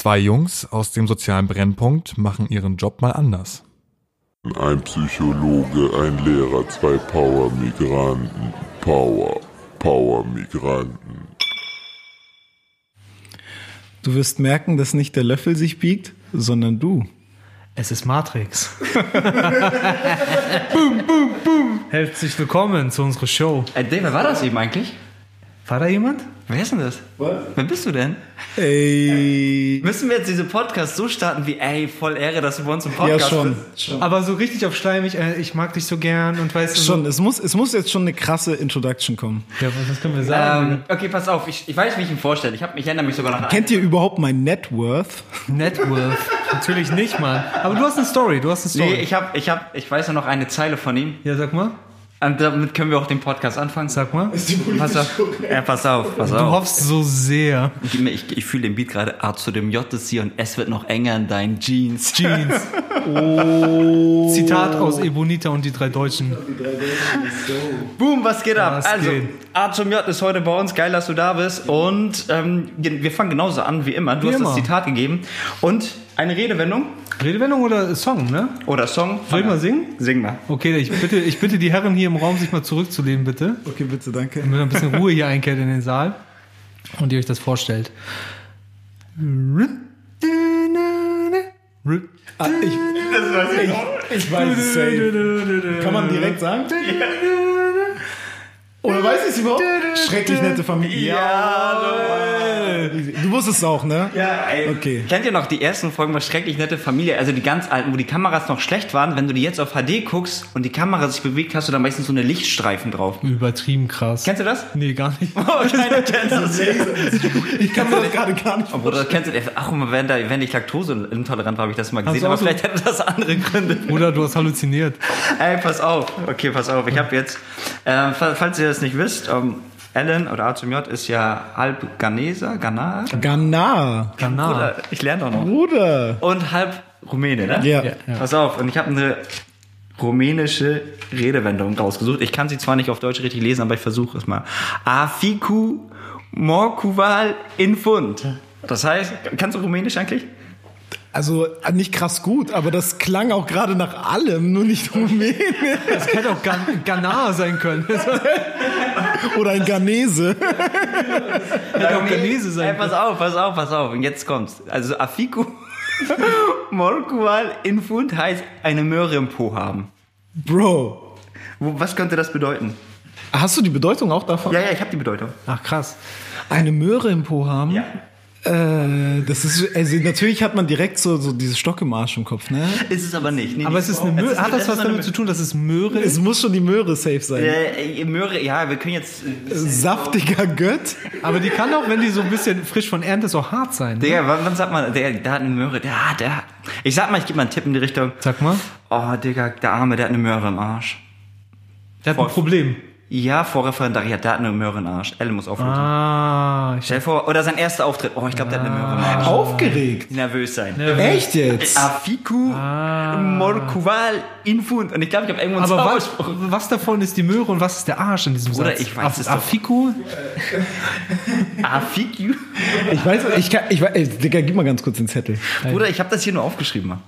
Zwei Jungs aus dem sozialen Brennpunkt machen ihren Job mal anders. Ein Psychologe, ein Lehrer, zwei Power-Migranten. Power, Power-Migranten. Du wirst merken, dass nicht der Löffel sich biegt, sondern du. Es ist Matrix. boom, boom, boom. Herzlich willkommen zu unserer Show. Ey, Dave, wer war das eben eigentlich? War da jemand? Wer ist denn das? Was? Wer bist du denn? Ey. Müssen wir jetzt diese Podcast so starten wie, ey, voll Ehre, dass du bei uns im Ja, Podcast schon. bist? Aber so richtig auf schleimig, äh, ich mag dich so gern und weißt du. Schon, So, es muss, es muss jetzt schon eine krasse Introduction kommen. ja, was können wir sagen? Ähm, okay, pass auf, ich, ich weiß, wie ich ihn vorstelle. Ich, hab, ich erinnere mich sogar noch an. Kennt ihr überhaupt mein Net Worth? Networth. Natürlich nicht, Mann. Aber du hast eine Story, du hast eine Story. Nee, ich hab, ich hab, ich weiß ja noch eine Zeile von ihm. ja, sag mal. Und damit können wir auch den Podcast anfangen. Sag mal. Pass auf. Ja, pass auf, pass Du auf. hoffst so sehr. Ich, ich, ich fühle den Beat gerade A zu dem J ist hier und es wird noch enger in deinen Jeans. Jeans. Oh. Zitat aus Ebonita und die drei Deutschen. Boom, was geht ab? Was also, geht? A zum J ist heute bei uns. Geil, dass du da bist. Und ähm, wir fangen genauso an wie immer. Du Wie hast immer. das Zitat gegeben. Und eine Redewendung Redewendung oder Song, ne? oder Song. Soll ich mal singen? Sing mal. Okay, ich bitte, ich bitte die Herren hier im Raum, sich mal zurückzulehnen, bitte. Okay, bitte, danke. Damit ein bisschen Ruhe hier einkehrt in den Saal und ihr euch das vorstellt. Ah, ich, ich, ich weiß es safe. Kann man direkt sagen? Oder weiß ich es überhaupt? Schrecklich nette Familie. Ja, Du wusstest es auch, ne? Ja, ey. Okay. Kennt ihr noch die ersten Folgen bei Schrecklich Nette Familie? Also die ganz alten, wo die Kameras noch schlecht waren. Wenn du die jetzt auf HD guckst und die Kamera sich bewegt, hast du da meistens so eine Lichtstreifen drauf. Übertrieben krass. Kennst du das? Nee, gar nicht. Oh, keiner kennt das. Ich kann mir das gerade gar nicht Oh, Bruder, kennst du, ach, wenn, da, wenn ich laktoseintolerant war, habe ich das mal gesehen, aber so- vielleicht hätte das andere Gründe. Oder du hast halluziniert. Ey, pass auf. Okay, pass auf. Ich habe jetzt, äh, fa- falls ihr das nicht wisst, ähm, Alan oder A zum J ist ja halb Ghaneser, Ghana. Ghana. Ghana. Oder ich lerne doch noch. Bruder. Und halb Rumäne, ne? Ja. Ja, ja. Pass auf, und ich habe eine rumänische Redewendung rausgesucht. Ich kann sie zwar nicht auf Deutsch richtig lesen, aber ich versuche es mal. Afiku morkuval infund. Das heißt, kannst du Rumänisch eigentlich? Also nicht krass gut, aber das klang auch gerade nach allem, nur nicht Rumänisch. Das hätte auch Gan Ghana sein können. Oder ein Ghanese. hätte auch Ghanese sein Ey, pass auf, pass auf, pass auf. Und jetzt kommt's. Also Afiku morkuval infund heißt eine Möhre im Po haben. Bro. Was könnte das bedeuten? Hast du die Bedeutung auch davon? Ja, ja, ich habe die Bedeutung. Ach krass. Eine Möhre im Po haben? Ja. Äh, das ist, also natürlich hat man direkt so, so dieses Stock im Arsch im Kopf, ne? Ist es aber nicht. Nee, Aber es ist eine Möhre. Hat das es was damit zu tun, dass es Möhre Es ist? muss schon die Möhre safe sein. Äh, Möhre, ja, wir können jetzt. äh, Saftiger Gött. Aber die kann auch, wenn die so ein bisschen frisch von Ernte ist, auch hart sein. Ne? Digga, wann, wann sagt man, der, der hat eine Möhre, der, hat- der. hat- Ich sag mal, ich gebe mal einen Tipp in die Richtung. Sag mal. Oh, Digga, der Arme, der hat eine Möhre im Arsch. Der hat ein Voll. Problem. Ja, Vorreferendariat, der hat eine Möhre im Arsch. Ellen muss auflösen. Ah, ich Stell dir vor, oder sein erster Auftritt. Oh, ich glaube, der hat eine Möhre im Arsch. Aufgeregt. Nervös sein. Echt jetzt? Afiku morkuval infund. Und ich glaube, ich habe irgendwann Aber was, was davon ist die Möhre und was ist der Arsch in diesem Bruder, Satz? ich weiß es. Afiku? Afiku? Ich weiß, ich kann, ich weiß, ey, Digga, gib mal ganz kurz den Zettel. Bruder, ich habe das hier nur aufgeschrieben. Mann.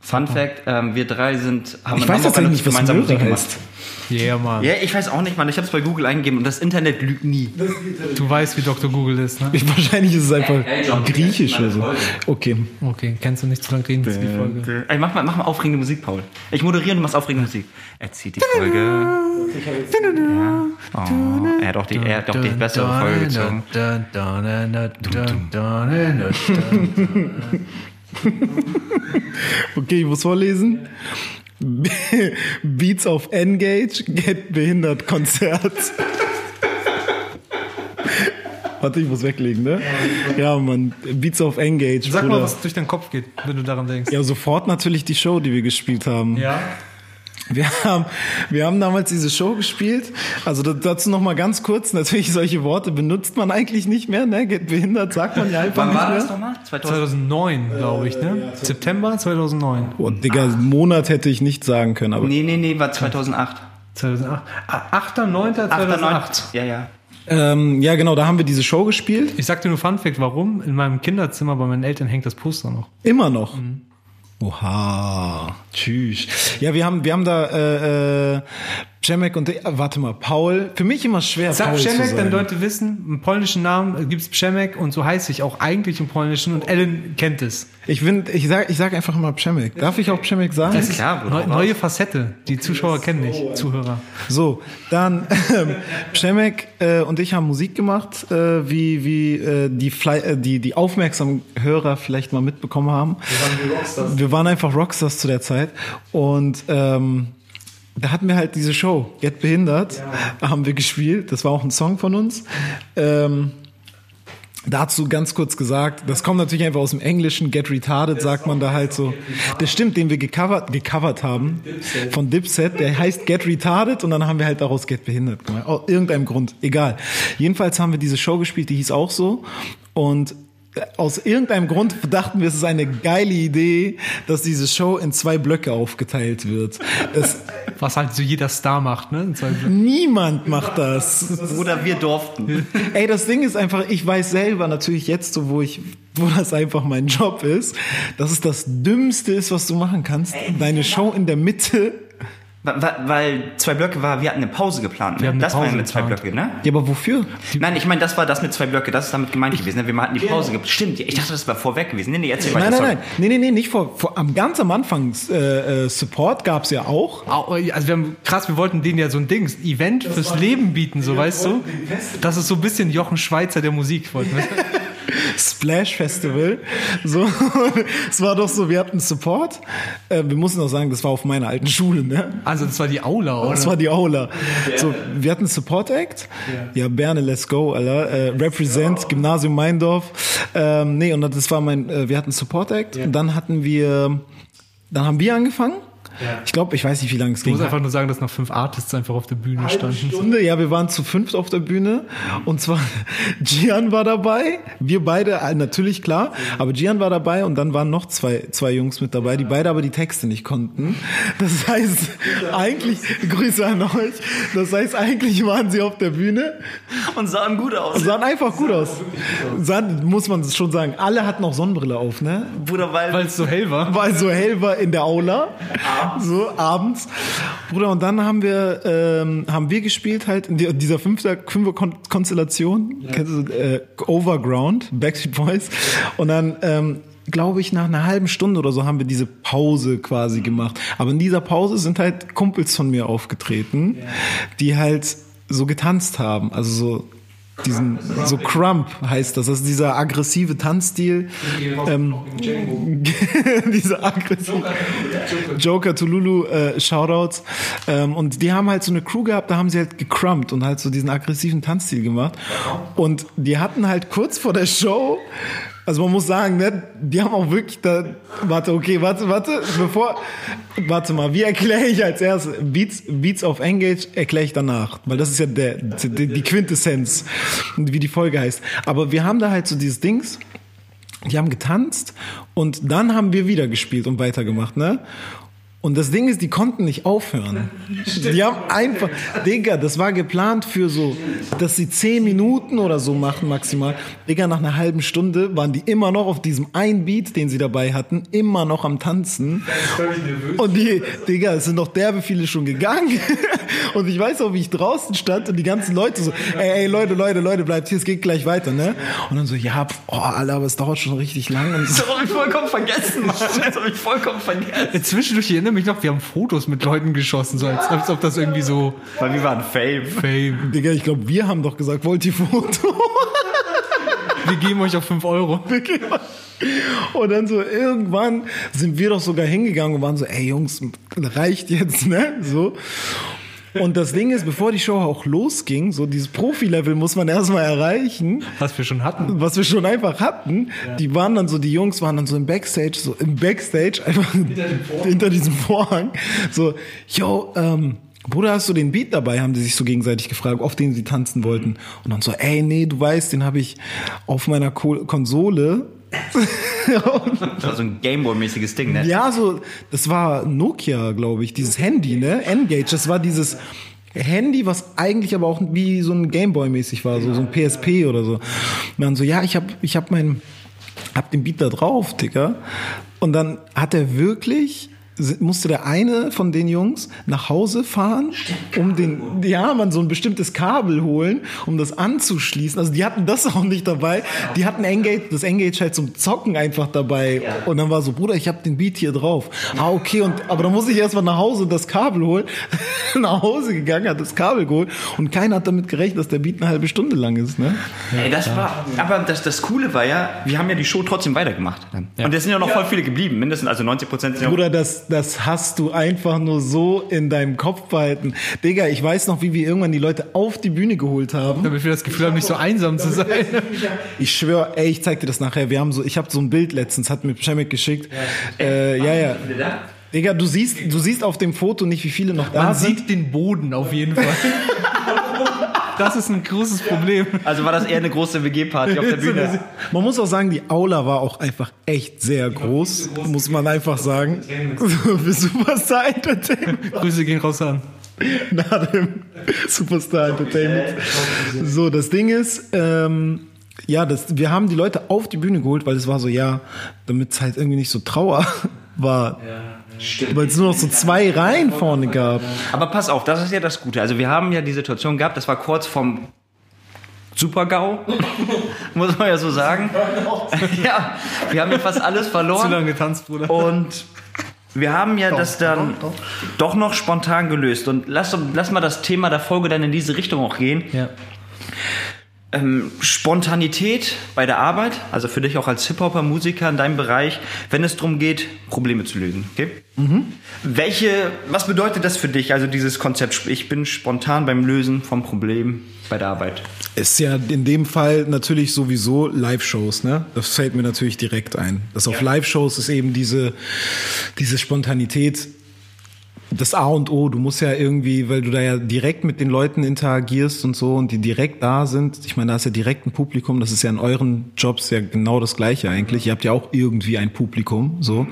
Fun Fact, ähm, wir drei sind, haben Ich weiß Hamburg tatsächlich eine nicht, was gemeinsame Möhre Musik heißt. Yeah, Mann. Ja, ich weiß auch nicht, Mann. Ich habe es bei Google eingegeben und das Internet lügt nie. Du weißt, wie Dr. Google ist, ne? Ich, wahrscheinlich ist es einfach Ey, John, griechisch oder so. Folge. Okay. Okay, kennst du nicht zu lang reden, das ist die Folge. Ey, mach mal, mach mal aufregende Musik, Paul. Ich moderiere und du machst aufregende Musik. Er zieht die Folge. Ja. Oh, er hat auch die, er hat doch die bessere Folge gezogen. Okay, ich muss vorlesen. Beats auf Engage, Get Behindert Konzert. Warte, ich muss weglegen, ne? Ja, Mann. Beats auf Engage. Sag mal, Bruder. was durch deinen Kopf geht, wenn du daran denkst. Ja, sofort natürlich die Show, die wir gespielt haben. Ja? Wir haben, wir haben damals diese Show gespielt. Also da- dazu noch mal ganz kurz. Natürlich solche Worte benutzt man eigentlich nicht mehr. Ne? Get behindert sagt man ja einfach Wann nicht war mehr. das nochmal? 2000? 2009, glaube ich, ne? September 2009. Oh, Digga, Monat hätte ich nicht sagen können. Aber Nee, nee, nee, war 2008. 2008. Ah, 8. 9. 8. 2008. Ja, ja. Ähm, ja, genau, da haben wir diese Show gespielt. Ich sag dir nur Fun Fact, warum? In meinem Kinderzimmer bei meinen Eltern hängt das Poster noch. Immer noch. Oha, tschüss. Ja, wir haben, wir haben da äh, äh, Przemek und äh, warte mal, Paul. Für mich immer schwer. Sag Paul zu Przemek, sein. dann Leute wissen, im polnischen Namen gibt's Przemek und so heiße ich auch eigentlich im Polnischen und Ellen kennt es. Ich find, ich sag, ich sag einfach immer Przemek. Darf ich auch Przemek sagen? Das ist klar, Bruder, neue Facette. Die Zuschauer kennen dich, Zuhörer. So, dann ähm, Przemek äh, und ich haben Musik gemacht, äh, wie wie äh, die, Fly, äh, die die aufmerksamen Hörer vielleicht mal mitbekommen haben. Wir waren einfach Rockstars zu der Zeit und ähm, da hatten wir halt diese Show Get Behindert, haben wir gespielt. Das war auch ein Song von uns. Ähm, Dazu ganz kurz gesagt, das kommt natürlich einfach aus dem Englischen, Get Retarded sagt man da halt so. Das stimmt, den wir gecovert, gecovert haben von Dipset, der heißt Get Retarded und dann haben wir halt daraus Get Behindert gemacht. Aus irgendeinem Grund, egal. Jedenfalls haben wir diese Show gespielt, die hieß auch so und aus irgendeinem Grund dachten wir, es ist eine geile Idee, dass diese Show in zwei Blöcke aufgeteilt wird. Es, Was halt so jeder Star macht, ne? Niemand macht das. Bruder, wir durften. Ey, das Ding ist einfach, ich weiß selber natürlich jetzt so, wo ich, wo das einfach mein Job ist, dass es das Dümmste ist, was du machen kannst. Deine Show in der Mitte. Weil zwei Blöcke war, wir hatten eine Pause geplant. Wir Ne? haben eine Das war ja Pause mit zwei geplant. Blöcke, ne? Ja, aber wofür? Nein, ich meine, das war das mit zwei Blöcke, das ist damit gemeint gewesen. Ne? Wir hatten die Pause geplant. Stimmt, ich dachte, das war vorweg gewesen. Nee, nee, erzähl Nein, nein, sorry. nein. Nee, nee, nee, nicht vor, vor am ganz am Anfang äh, äh, Support gab's ja auch. Au- Also wir haben krass, wir wollten denen ja so ein Dings, Event fürs Leben bieten, so weißt du? Das ist so ein bisschen Jochen Schweizer der Musik, wollten wir. Splash Festival. So, es war doch so, wir hatten Support. Äh, wir mussten auch sagen, das war auf meiner alten Schule, ne? Also das war die Aula, oder? Das war die Aula. So, wir hatten Support Act. Ja, Berne, let's go, Alter. Äh, Represent, Gymnasium Meindorf. Ähm, nee, und das war mein, äh, wir hatten Support Act. Und dann hatten wir, dann haben wir angefangen. Ich glaube, ich weiß nicht, wie lange es Ich ging. muss einfach nur sagen, dass noch fünf Artists einfach auf der Bühne standen. Stunde, ja, wir waren zu fünft auf der Bühne und zwar Gian war dabei, wir beide, äh, natürlich klar, aber Gian war dabei und dann waren noch zwei, zwei Jungs mit dabei, die beide aber die Texte nicht konnten. Das heißt, eigentlich, Grüße an euch, das heißt, eigentlich waren sie auf der Bühne Und sahen gut aus. sahen einfach gut aus. Sahen, muss man schon sagen, alle hatten auch Sonnenbrille auf, ne? Bruder, weil, Weil es so hell war. weil so hell war in der Aula. So abends. Bruder, und dann haben wir, ähm, haben wir gespielt halt in die- dieser Fünfer, Fünfer Kon Konstellation. Kennst du, äh, Overground, Backstreet Boys. Und dann, ähm, glaube ich, nach einer halben Stunde oder so haben wir diese Pause quasi gemacht. Aber in dieser Pause sind halt Kumpels von mir aufgetreten, die halt so getanzt haben. Also so diesen so Crump heißt das, das ist dieser aggressive Tanzstil, ähm, dieser aggressive Joker to Lulu äh, Shoutouts. Ähm, und die haben halt so eine Crew gehabt, da haben sie halt gecrumpt und halt so diesen aggressiven Tanzstil gemacht. Und die hatten halt kurz vor der Show also man muss sagen, ne, die haben auch wirklich da, warte, okay, warte, warte, bevor, warte mal, wie erkläre ich als erstes, Beats, Beats auf Engage erkläre ich danach, weil das ist ja der, die, die Quintessenz, wie die Folge heißt. Aber wir haben da halt so dieses Dings, die haben getanzt und dann haben wir wieder gespielt und weitergemacht, ne? Und das Ding ist, die konnten nicht aufhören. Die haben einfach, Digga, das war geplant für so, dass sie zehn Minuten oder so machen maximal. Digga, nach einer halben Stunde waren die immer noch auf diesem einen Beat, den sie dabei hatten, immer noch am Tanzen. Und die, Digga, es sind noch derbe viele schon gegangen. Und ich weiß auch, wie ich draußen stand und die ganzen Leute so, ey, ey, Leute, Leute, Leute, bleibt hier, es geht gleich weiter, ne? Und dann so, ja, oh, Alter, aber es dauert schon richtig lang. Und das hab ich vollkommen vergessen, Mann. Das hab ich vollkommen vergessen. Zwischendurch ich erinnere mich noch, wir haben Fotos mit Leuten geschossen, so als, als ob das irgendwie so Weil wir waren Fame. Fame. Digga, ich glaube, wir haben doch gesagt, wollt ihr Foto? Wir geben euch auf 5 Euro. Und dann so irgendwann sind wir doch sogar hingegangen und waren so, ey Jungs, reicht jetzt, ne? So. Und das Ding ist, bevor die Show auch losging, so dieses Profi-Level muss man erstmal erreichen, Was wir schon hatten. was wir schon einfach hatten. Die waren dann so, die Jungs waren dann so im Backstage, so im Backstage, einfach hinter, diesem Vorhang. So, yo, ähm, Bruder, hast du den Beat dabei? Haben die sich so gegenseitig gefragt, auf den sie tanzen wollten. Und dann so, ey, nee, du weißt, den habe ich auf meiner Ko Konsole. Das war so ein Gameboy-mäßiges Ding, ne? Ja, so, das war Nokia, glaube ich, dieses Handy, ne? Engage, das war dieses, Handy, was eigentlich aber auch wie so ein Gameboy-mäßig war, so, so ein PSP oder so. Und dann so, ja, ich hab, ich hab mein, hab den Beat da drauf, Digga. Und dann hat er wirklich musste der eine von den Jungs nach Hause fahren, um den, ja, man so ein bestimmtes Kabel holen, um das anzuschließen. Also die hatten das auch nicht dabei. Die hatten Engage, das Engage halt zum Zocken einfach dabei. Und dann war so, Bruder, ich habe den Beat hier drauf. Ah, okay, und, aber dann muss ich erstmal nach Hause und das Kabel holen. nach Hause gegangen, hat das Kabel geholt und keiner hat damit gerechnet, dass der Beat eine halbe Stunde lang ist, ne? Ey, das war, aber das, das Coole war ja, wir haben ja die Show trotzdem weitergemacht. Und es sind ja noch voll viele geblieben, mindestens, also 90 Prozent sind ja Bruder, das, das hast du einfach nur so in deinem Kopf behalten. Digga, ich weiß noch, wie wir irgendwann die Leute auf die Bühne geholt haben. Damit wir das Gefühl haben, nicht so einsam zu sein. Ich schwöre, ey, ich zeig dir das nachher. Wir haben so, ich habe so ein Bild letztens, hat mir Schemek geschickt. Äh, ja, ja. Digga, du siehst, du siehst auf dem Foto nicht, wie viele noch da Man sind. sieht den Boden auf jeden Fall. Das ist ein großes Problem. Also war das eher eine große WG-Party auf der Bühne. Man muss auch sagen, die Aula war auch einfach echt sehr groß, muss man einfach sagen. Für Superstar Entertainment. Grüße gehen raus an. Nach dem Superstar Entertainment. So, das Ding ist, ähm, ja, das, wir haben die Leute auf die Bühne geholt, weil es war so, ja, damit es halt irgendwie nicht so Trauer war. Weil es nur noch so zwei Reihen vorne gab. Aber pass auf, das ist ja das Gute. Also wir haben ja die Situation gehabt, das war kurz vom Super-GAU, muss man ja so sagen. ja, wir haben ja fast alles Zu verloren. lange getanzt, Bruder. Und wir haben ja das dann doch, noch spontan gelöst. Und lass, lass mal das Thema der Folge dann in diese Richtung auch gehen. Ja. Ähm, Spontanität bei der Arbeit, also für dich auch als Hip-Hopper, Musiker in deinem Bereich, wenn es darum geht, Probleme zu lösen. Okay? Welche, was bedeutet das für dich, also dieses Konzept, ich bin spontan beim Lösen von Problemen bei der Arbeit? Ist ja in dem Fall natürlich sowieso Live-Shows, ne? Das fällt mir natürlich direkt ein. Das auf Live-Shows ist eben diese, diese Spontanität das A und O. Du musst ja irgendwie, weil du da ja direkt mit den Leuten interagierst und so und die direkt da sind. Ich meine, da ist ja direkt ein Publikum. Das ist ja in euren Jobs ja genau das Gleiche eigentlich. Ihr habt ja auch irgendwie ein Publikum, so.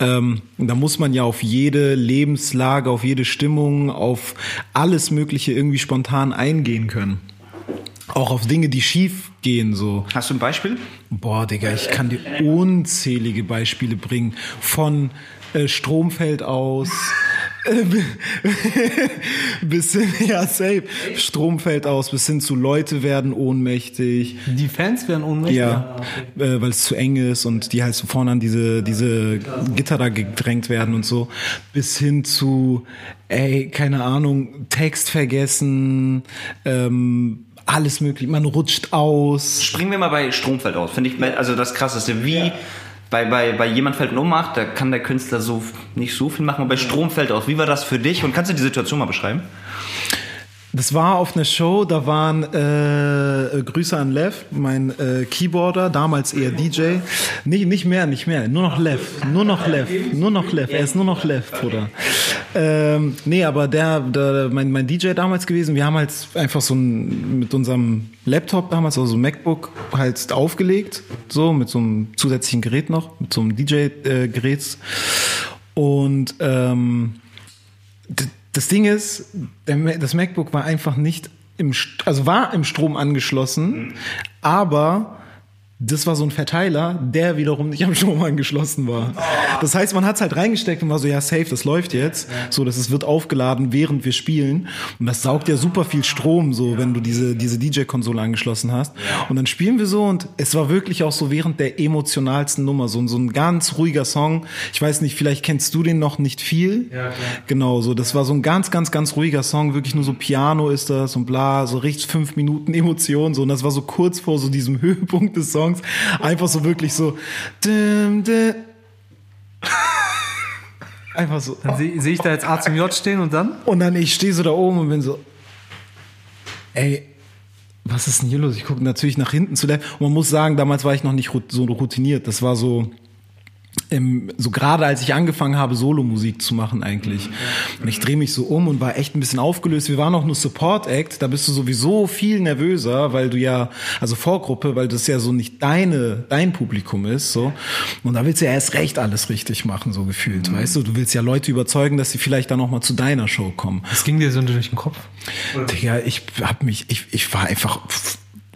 Ähm, da muss man ja auf jede Lebenslage, auf jede Stimmung, auf alles Mögliche irgendwie spontan eingehen können. Auch auf Dinge, die schief gehen, so. Hast du ein Beispiel? Boah, Digga, ich kann dir unzählige Beispiele bringen. Von äh, Strom fällt aus. bis hin, ja, safe. Strom fällt aus, bis hin zu Leute werden ohnmächtig. Die Fans werden ohnmächtig. Ja, äh, weil es zu eng ist und die halt so vorne an diese, diese Gitter da gedrängt werden und so. Bis hin zu, ey, keine Ahnung, Text vergessen, ähm, alles möglich. Man rutscht aus. Springen wir mal bei Stromfeld aus. Finde ich also das krasseste. Wie bei, bei, bei jemand fällt in Ohnmacht, da kann der Künstler so nicht so viel machen, aber bei Strom fällt aus. Wie war das für dich? Und kannst du die Situation mal beschreiben? Das war auf einer Show, da waren äh, Grüße an Lev, mein äh, Keyboarder, damals eher DJ. Nicht, nicht mehr, nicht mehr, nur noch Lev, nur noch Lev, nur noch Lev, er ist nur noch Lev, Bruder. Ähm, nee, aber der, der mein, mein DJ damals gewesen, wir haben halt einfach so ein, mit unserem Laptop damals, also MacBook, halt aufgelegt, so mit so einem zusätzlichen Gerät noch, mit so einem DJ-Gerät. Und ähm, das Ding ist, das MacBook war einfach nicht im, also war im Strom angeschlossen, aber das war so ein Verteiler, der wiederum nicht am Strom angeschlossen war. Das heißt, man hat es halt reingesteckt und war so, ja, safe, das läuft jetzt. So, das ist, wird aufgeladen, während wir spielen. Und das saugt ja super viel Strom, so, wenn du diese, diese DJ-Konsole angeschlossen hast. Und dann spielen wir so und es war wirklich auch so während der emotionalsten Nummer, so, ein- so ein ganz ruhiger Song. Ich weiß nicht, vielleicht kennst du den noch nicht viel. Ja, klar. Genau, so, das war so ein ganz, ganz, ganz ruhiger Song, wirklich nur so Piano ist das und bla, so richtig fünf Minuten Emotion, so, und das war so kurz vor so diesem Höhepunkt des Songs, einfach so wirklich so, einfach so. Dann sehe seh ich da jetzt A zum J stehen und dann? Und dann ich stehe so da oben und bin so, ey, was ist denn hier los? Ich gucke natürlich nach hinten zu der. Und man muss sagen, damals war ich noch nicht so routiniert. Das war so, im, so gerade als ich angefangen habe, Solo-Musik zu machen eigentlich. Und ich drehe mich so um und war echt ein bisschen aufgelöst. Wir waren auch nur Support-Act, da bist du sowieso viel nervöser, weil du ja, also Vorgruppe, weil das ja so nicht deine, dein Publikum ist, so. Und da willst du ja erst recht alles richtig machen, so gefühlt, weißt du? Du willst ja Leute überzeugen, dass sie vielleicht dann auch mal zu deiner Show kommen. Das ging dir so durch den Kopf. Digga, ich hab mich, ich, ich war einfach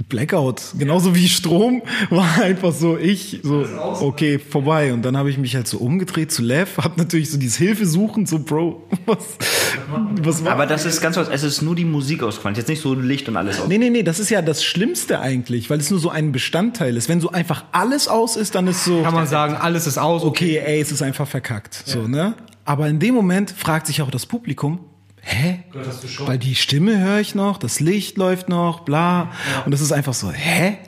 Blackout, genauso wie Strom, war einfach so ich, so, okay, vorbei. Und dann habe ich mich halt so umgedreht zu Lev, hab natürlich so dieses Hilfe suchen, so, Bro, was, was war Aber das ist ganz kurz, es ist nur die Musik ausgefallen, jetzt nicht so Licht und alles aus. Nee, nee, nee, das ist ja das Schlimmste eigentlich, weil es nur so ein Bestandteil ist. Wenn so einfach alles aus ist, dann ist so, Kann man sagen, alles ist aus. okay, ey, es ist einfach verkackt, so, ne? Aber in dem Moment fragt sich auch das Publikum, hä? Weil die Stimme höre ich noch, das Licht läuft noch, bla. Und das ist einfach so, hä?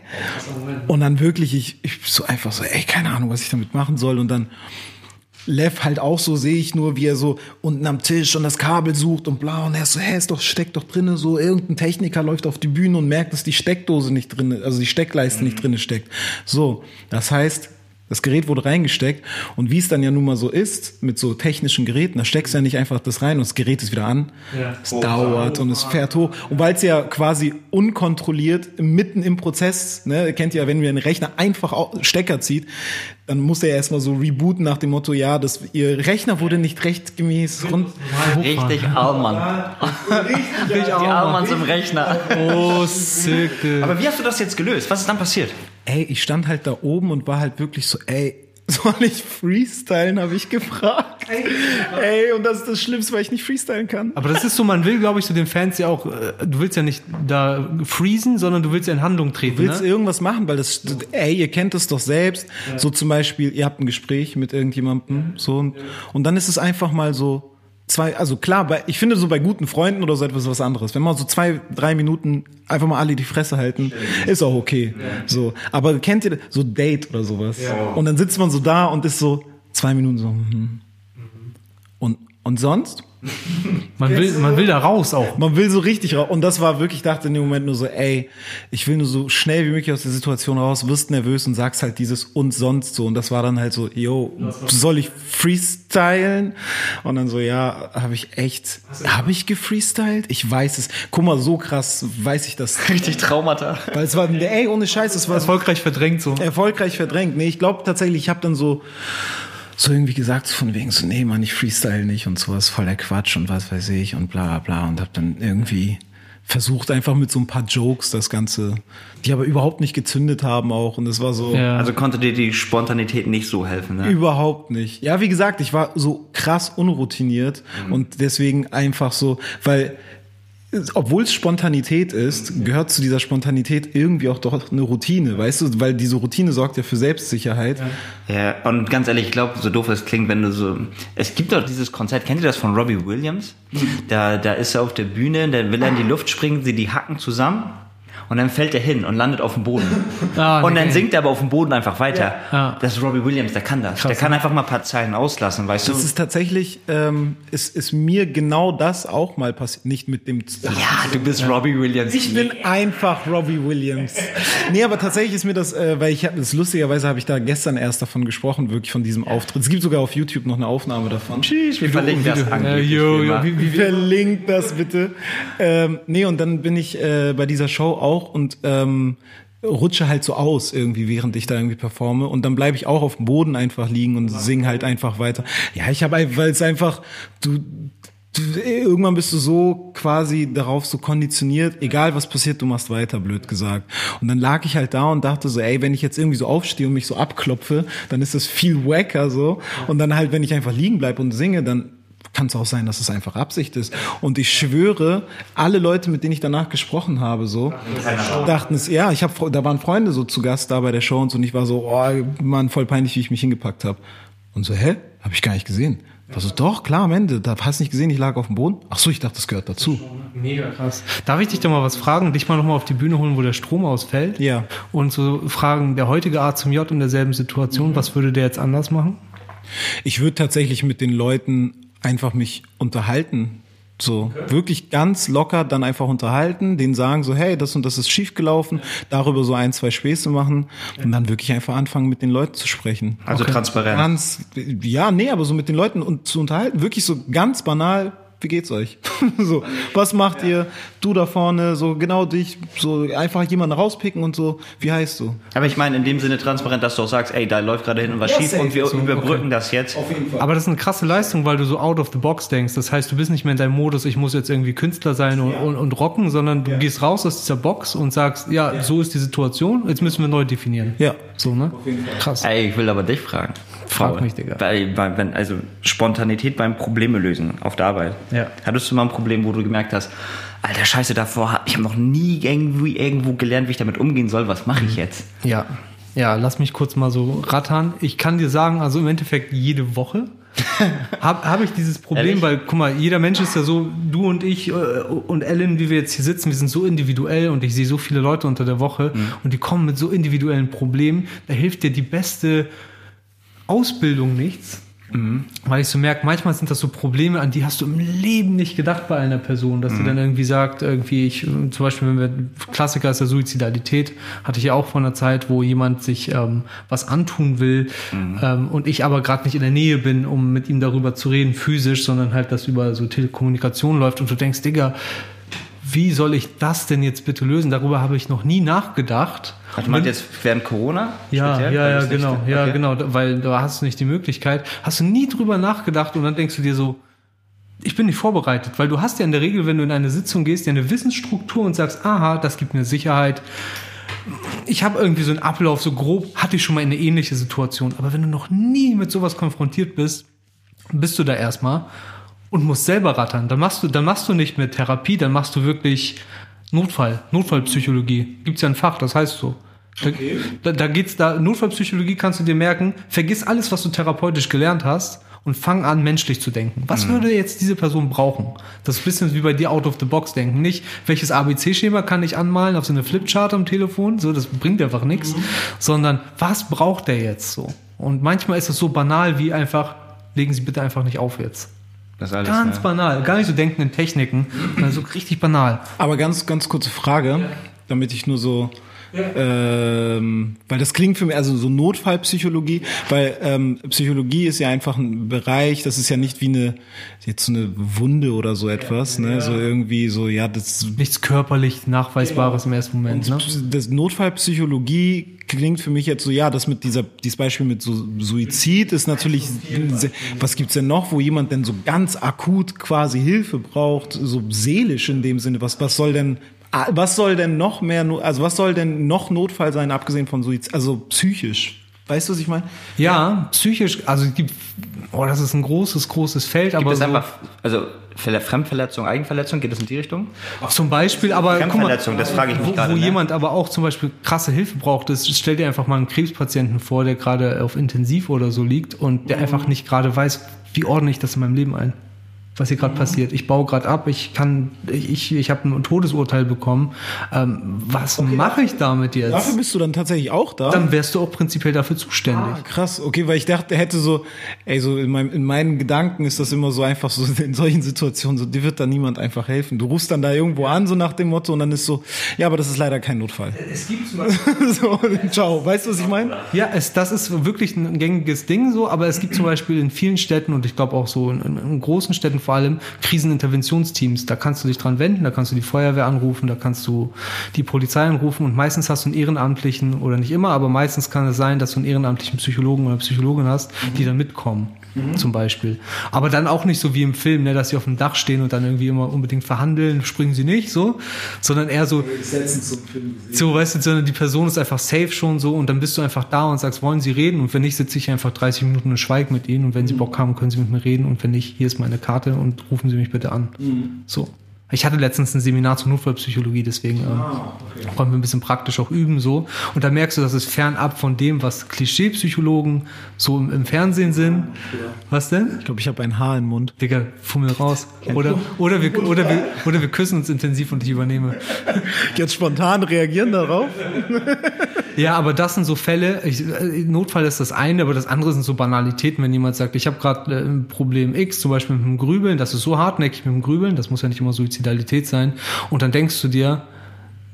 Und dann wirklich, ich, ich so einfach so, ey, keine Ahnung, was ich damit machen soll. Und dann Lev halt auch so, sehe ich nur, wie er so unten am Tisch und das Kabel sucht und bla. Und er ist so, hä, ist doch, steckt doch drinne so. Irgendein Techniker läuft auf die Bühne und merkt, dass die Steckdose nicht drinne, also die Steckleiste nicht drinne steckt. So, das heißt, das Gerät wurde reingesteckt und wie es dann ja nun mal so ist mit so technischen Geräten, da steckst du ja nicht einfach das rein und das Gerät ist wieder an. Es dauert und es fährt hoch. Und weil es ja quasi unkontrolliert mitten im Prozess, ne, ihr kennt ja, wenn wir einen Rechner einfach Stecker zieht, dann muss er erstmal so rebooten nach dem Motto, ja, das, ihr Rechner wurde nicht rechtgemäß rund. Richtig Allmann. Richtig Allmanns im Rechner. Oh, sick. Aber wie hast du das jetzt gelöst? Was ist dann passiert? Ey, ich stand halt da oben und war halt wirklich so, ey, soll ich freestylen, habe ich gefragt. Ey, und das ist das Schlimmste, weil ich nicht freestylen kann. Aber das ist so, man will, glaube ich, so den Fans ja auch, äh, du willst ja nicht da freezen, sondern du willst ja in Handlung treten. Du willst ne? irgendwas machen, weil das, ey, ihr kennt es doch selbst. So zum Beispiel, ihr habt ein Gespräch mit irgendjemandem, so, und, und dann ist es einfach mal so, zwei, also klar, bei, ich finde so bei guten Freunden oder so etwas was anderes. Wenn man so zwei, drei Minuten einfach mal alle die Fresse halten, ist auch okay. So, aber kennt ihr so Date oder sowas? Und dann sitzt man so da und ist so zwei Minuten so, hm. und, und sonst? Man will, man will da raus auch. Man will so richtig raus. Und das war wirklich, ich dachte in dem Moment nur so, ey, ich will nur so schnell wie möglich aus der Situation raus, wirst nervös und sagst halt dieses und sonst so. Und das war dann halt so, yo, soll ich freestylen? Und dann so, ja, habe ich echt, habe ich gefreestylt? Ich weiß es. Guck mal, so krass weiß ich das. Richtig Traumata. Weil es war, ey, ohne Scheiß, es war Erfolgreich verdrängt so. erfolgreich verdrängt. Nee, ich glaube tatsächlich, ich habe dann so so irgendwie gesagt, so von wegen so, nee, Mann, ich freestyle nicht und sowas, voll der Quatsch und was weiß ich und bla bla bla und habe dann irgendwie versucht einfach mit so ein paar Jokes das Ganze, die aber überhaupt nicht gezündet haben auch und es war so Ja. Also konnte dir die Spontanität nicht so helfen, ne? überhaupt nicht. Ja, wie gesagt, ich war so krass unroutiniert und deswegen einfach so, weil obwohl es Spontanität ist, gehört zu dieser Spontanität irgendwie auch doch eine Routine, weißt du, weil diese Routine sorgt ja für Selbstsicherheit. Ja, und ganz ehrlich, ich glaube, so doof es klingt, wenn du so. Es gibt doch dieses Konzert, kennt ihr das von Robbie Williams? Da, da ist er auf der Bühne, dann will er in die Luft springen, sie die hacken zusammen und dann fällt er hin und landet auf dem Boden. Ah, und dann okay. singt er aber auf dem Boden einfach weiter. Ja. Das ist Robbie Williams, der kann das. der kann einfach mal ein paar Zeilen auslassen, weißt du? Das ist tatsächlich, ähm, ist, ist mir genau das auch mal passiert. Nicht mit dem. ja, du bist Robbie Williams. Ich bin einfach Robbie Williams. Nee, aber tatsächlich ist mir das, äh, weil ich hab, das lustigerweise habe ich da gestern erst davon gesprochen, wirklich von diesem Auftritt. Es gibt sogar auf YouTube noch eine Aufnahme davon. Tschüss, wir verlinken das Äh, angeblich wie, wie, wie, Verlinkt das bitte. Ähm, nee, und dann bin ich äh, bei dieser Show auch und ähm, rutsche halt so aus irgendwie, während ich da irgendwie performe. Und dann bleibe ich auch auf dem Boden einfach liegen und sing halt einfach weiter. Ja, ich habe, weil es einfach, du, du, irgendwann bist du so quasi darauf so konditioniert, egal was passiert, du machst weiter, blöd gesagt. Und dann lag ich halt da und dachte so, ey, wenn ich jetzt irgendwie so aufstehe und mich so abklopfe, dann ist das viel wacker so. Und dann halt, wenn ich einfach liegen bleibe und singe, dann kann es auch sein, dass es einfach Absicht ist. Und ich schwöre, alle Leute, mit denen ich danach gesprochen habe, so, dachten es, ja, ich habe, da waren Freunde so zu Gast da bei der Show und so, und ich war so, oh, Mann, voll peinlich, wie ich mich hingepackt habe. Und so, hä? Habe ich gar nicht gesehen. War so, doch, klar, am Ende, da hast du nicht gesehen, ich lag auf dem Boden. Ach so, ich dachte, das gehört dazu. Mega krass. Darf ich dich da mal was fragen? Dich mal nochmal auf die Bühne holen, wo der Strom ausfällt? Ja. Und so fragen, der heutige A zum J in derselben Situation, was würde der jetzt anders machen? Ich würde tatsächlich mit den Leuten einfach mich unterhalten. So, wirklich ganz locker dann einfach unterhalten, denen sagen so, hey, das und das ist schiefgelaufen, darüber so ein, zwei Späße machen und dann wirklich einfach anfangen, mit den Leuten zu sprechen. Also transparent. Ganz, ja, nee, aber so mit den Leuten und zu unterhalten, wirklich so ganz banal, wie geht's euch? so, was macht ihr? Du da vorne, so genau dich, so einfach jemanden rauspicken und so, wie heißt du? Aber ich meine in dem Sinne transparent, dass du auch sagst, ey, da läuft gerade hinten was Ja, schief und wir So, überbrücken das jetzt. jeden Fall. Aber das ist eine krasse Leistung, weil du so out of the box denkst. Das heißt, du bist nicht mehr in deinem Modus, ich muss jetzt irgendwie Künstler sein und, und, und rocken, sondern du gehst raus aus dieser Box und sagst, ja, so ist die Situation, jetzt müssen wir neu definieren. Ja. So, ne? Krass. Ey, ich will aber dich fragen. Frag Paul. mich, Digga. Bei, bei, wenn, also Spontanität beim Probleme lösen auf der Arbeit. Ja. Hattest du mal ein Problem, wo du gemerkt hast, alter Scheiße, davor, ich habe noch nie irgendwie irgendwo gelernt, wie ich damit umgehen soll. Was mache ich jetzt? Ja. Ja, lass mich kurz mal so rattern. Ich kann dir sagen, also im Endeffekt jede Woche habe hab ich dieses Problem, Ehrlich? weil, guck mal, jeder Mensch ist ja so, du und ich äh, und Ellen, wie wir jetzt hier sitzen, wir sind so individuell und ich sehe so viele Leute unter der Woche und die kommen mit so individuellen Problemen. Da hilft dir die beste Ausbildung nichts. Weil ich so merke, manchmal sind das so Probleme, an die hast du im Leben nicht gedacht bei einer Person, dass sie dann irgendwie sagt, irgendwie ich, zum Beispiel, wenn wir, Klassiker ist ja Suizidalität, hatte ich ja auch vor einer Zeit, wo jemand sich ähm, was antun will ähm, und ich aber gerade nicht in der Nähe bin, um mit ihm darüber zu reden, physisch, sondern halt das über so Telekommunikation läuft und du denkst, Digga, wie soll ich das denn jetzt bitte lösen? Darüber habe ich noch nie nachgedacht. Ach, du meinst jetzt während Corona? Ja, speziell? ja, ja, das nicht- genau, ja, okay. genau, weil da hast du nicht die Möglichkeit. Hast du nie drüber nachgedacht und dann denkst du dir so, ich bin nicht vorbereitet, weil du hast ja in der Regel, wenn du in eine Sitzung gehst, ja eine Wissensstruktur und sagst, aha, das gibt mir Sicherheit. Ich habe irgendwie so einen Ablauf, so grob, hatte ich schon mal eine ähnliche Situation. Aber wenn du noch nie mit sowas konfrontiert bist, bist du da erstmal und musst selber rattern. Dann machst du, dann machst du nicht mehr Therapie, dann machst du wirklich Notfall, Notfallpsychologie. Gibt's ja ein Fach, das heißt so. Da, da, da geht's da, Notfallpsychologie kannst du dir merken, vergiss alles, was du therapeutisch gelernt hast und fang an, menschlich zu denken. Was würde jetzt diese Person brauchen? Das ist ein bisschen wie bei dir out of the box denken. Nicht, welches ABC-Schema kann ich anmalen auf so eine Flipchart am Telefon, so, das bringt einfach nichts, sondern was braucht der jetzt so? Und manchmal ist es so banal wie einfach, legen Sie bitte einfach nicht auf jetzt. Das ist alles, Ganz ne? banal, gar nicht so denken in Techniken, sondern so richtig banal. Aber ganz, ganz kurze Frage, damit ich nur so, ähm, weil das klingt für mich, also so Notfallpsychologie, weil ähm, Psychologie ist ja einfach ein Bereich, das ist ja nicht wie eine, jetzt so eine Wunde oder so etwas, ne, so irgendwie so, ja, das Nichts körperlich Nachweisbares im ersten Moment. Ne? das Notfallpsychologie klingt für mich jetzt so, ja, das mit dieser, dieses Beispiel mit so Suizid ist natürlich, was gibt's denn noch, wo jemand denn so ganz akut quasi Hilfe braucht, so seelisch in dem Sinne, was, was soll denn, was soll denn noch mehr, also was soll denn noch Notfall sein, abgesehen von Suizid, also psychisch? Weißt du, was ich meine? Ja, psychisch, also es gibt, oh, das ist ein großes, großes Feld, aber Das ist so, einfach, also Ver- Fremdverletzung, Eigenverletzung, geht das in die Richtung? zum Beispiel, aber guck mal, Fremdverletzung, das frage ich mich wo, gerade. wo ne? jemand aber auch zum Beispiel krasse Hilfe braucht, ist, stell dir einfach mal einen Krebspatienten vor, der gerade auf Intensiv oder so liegt und der einfach nicht gerade weiß, wie ordne ich das in meinem Leben ein, was hier gerade passiert. Ich baue gerade ab, ich kann, ich, ich, habe ein Todesurteil bekommen. Ähm, was mache ich damit jetzt? Dafür bist du dann tatsächlich auch da? Dann wärst du auch prinzipiell dafür zuständig. Ah, krass, okay, weil ich dachte, er hätte so, ey, so in, meinem, in meinen Gedanken ist das immer so einfach so in solchen Situationen, so dir wird da niemand einfach helfen. Du rufst dann da irgendwo an, so nach dem Motto, und dann ist so, ja, aber das ist leider kein Notfall. Es gibt zum Beispiel so, ciao, weißt du, was ich meine? Ja, es, das ist wirklich ein gängiges Ding so, aber es gibt zum Beispiel in vielen Städten und ich glaube auch so in, in großen Städten vor allem Kriseninterventionsteams. Da kannst du dich dran wenden, da kannst du die Feuerwehr anrufen, da kannst du die Polizei anrufen und meistens hast du einen Ehrenamtlichen oder nicht immer, aber meistens kann es sein, dass du einen ehrenamtlichen Psychologen oder Psychologin hast, die dann mitkommen. Zum Beispiel. Aber dann auch nicht so wie im Film, ne, dass sie auf dem Dach stehen und dann irgendwie immer unbedingt verhandeln, springen sie nicht so, sondern eher so, so, weißt du, sondern die Person ist einfach safe schon so und dann bist du einfach da und sagst, wollen Sie reden? Und wenn nicht, sitze ich einfach 30 Minuten und schweige mit Ihnen und wenn Sie Bock haben, können Sie mit mir reden und wenn nicht, hier ist meine Karte und rufen Sie mich bitte an. So. Ich hatte letztens ein Seminar zur Notfallpsychologie, deswegen ähm, konnten wir ein bisschen praktisch auch üben so. Und da merkst du, dass es fernab von dem, was Klischee-Psychologen so im, im Fernsehen sind. Was denn? Ich glaube, ich habe ein Haar im Mund. Digga, fummel raus. Oder, oder, wir, oder, wir, oder wir küssen uns intensiv und ich übernehme. Jetzt spontan reagieren darauf? Ja, aber das sind so Fälle, ich, äh, Notfall ist das eine, aber das andere sind so Banalitäten, wenn jemand sagt, ich habe gerade äh, ein Problem X, zum Beispiel mit dem Grübeln, das ist so hartnäckig mit dem Grübeln, das muss ja nicht immer Suizidalität sein, und dann denkst du dir,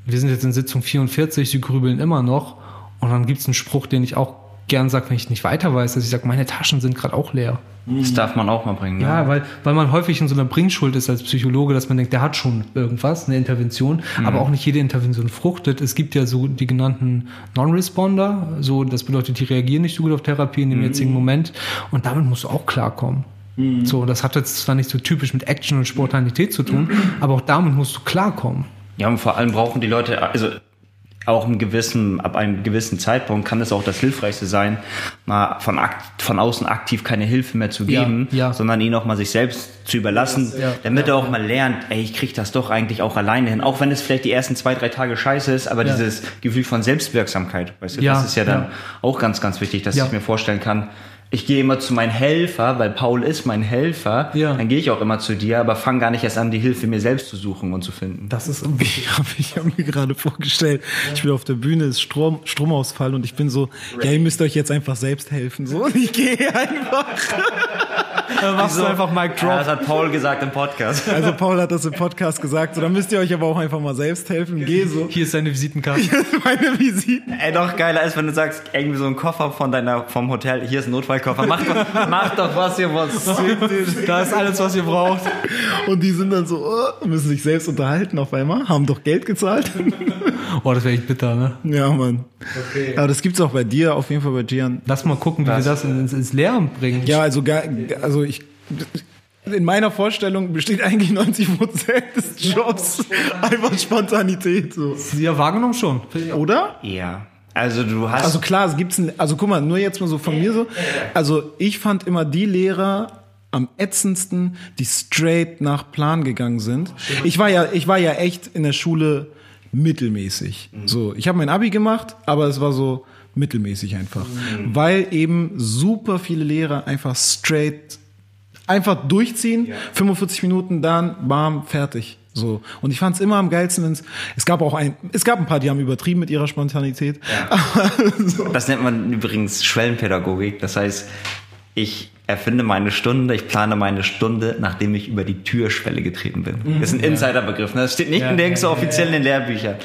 wir sind jetzt in Sitzung 44, sie grübeln immer noch, und dann gibt's einen Spruch, den ich auch gern sage, wenn ich nicht weiter weiß, dass ich sage, meine Taschen sind gerade auch leer. Das darf man auch mal bringen. Ne? Ja, weil, weil man häufig in so einer Bringschuld ist als Psychologe, dass man denkt, der hat schon irgendwas, eine Intervention, aber auch nicht jede Intervention fruchtet. Es gibt ja so die genannten Non-Responder, so, das bedeutet, die reagieren nicht so gut auf Therapie in dem jetzigen Moment und damit musst du auch klarkommen. So, das hat jetzt zwar nicht so typisch mit Action und Spontanität zu tun, aber auch damit musst du klarkommen. Ja, und vor allem brauchen die Leute, also auch im gewissen, ab einem gewissen Zeitpunkt kann es auch das Hilfreichste sein, mal von, akt, von außen aktiv keine Hilfe mehr zu Ja, geben, ja. sondern ihn auch mal sich selbst zu überlassen, Ja, damit ja, er auch mal lernt, ey, ich krieg das doch eigentlich auch alleine hin, auch wenn es vielleicht die ersten zwei, drei Tage scheiße ist, aber Ja. dieses Gefühl von Selbstwirksamkeit, weißt du, Ja, das ist ja dann ja. auch ganz, ganz wichtig, dass Ja. ich mir vorstellen kann, ich gehe immer zu meinem Helfer, weil Paul ist mein Helfer, Ja. dann gehe ich auch immer zu dir, aber fange gar nicht erst an, die Hilfe mir selbst zu suchen und zu finden. Das ist Ich habe ich hab mir gerade vorgestellt, ich bin auf der Bühne, ist Strom, Stromausfall und ich bin so, ja, ihr müsst euch jetzt einfach selbst helfen. So, und ich gehe einfach. Dann machst du einfach Mic Ja, das Drop. hat Paul gesagt im Podcast. Also Paul hat das im Podcast gesagt, so, dann müsst ihr euch aber auch einfach mal selbst helfen. Geh so. Hier ist deine Visitenkarte. Meine Visiten. Ey, noch geiler ist, wenn du sagst, irgendwie so ein Koffer von deiner, vom Hotel, hier ist ein Notfallkoffer, mach doch, mach doch was ihr wollt. Da ist alles, was ihr braucht. Und die sind dann so, oh, müssen sich selbst unterhalten auf einmal, haben doch Geld gezahlt. Oh, das wäre echt bitter, ne? ja, Mann. Aber das gibt's auch bei dir, auf jeden Fall bei Gian. Lass mal gucken, wie wir das ins, ins Lehramt bringen. Ja, also, gar- also ich, in meiner Vorstellung besteht eigentlich 90 Prozent des Jobs einfach Spontanität, so. Ja, wahrgenommen schon. Oder? Ja. Also du hast. Also klar, es gibt's, ein, also guck mal, nur jetzt mal so von mir so. Also ich fand immer die Lehrer am ätzendsten, die straight nach Plan gegangen sind. Ich war ja, ich war ja echt in der Schule mittelmäßig. So, ich habe mein Abi gemacht, aber es war so mittelmäßig einfach, weil eben super viele Lehrer einfach straight einfach durchziehen, 45 Minuten dann, bam, fertig. So. Und ich fand es immer am geilsten, wenn es, es gab auch ein, es gab ein paar, die haben übertrieben mit ihrer Spontanität. das nennt man übrigens Schwellenpädagogik. Das heißt, ich erfinde meine Stunde, ich plane meine Stunde, nachdem ich über die Türschwelle getreten bin. Das ist ein Insiderbegriff. Ne? Das steht nicht Ja, nirgends so ja, offiziell in den Lehrbüchern.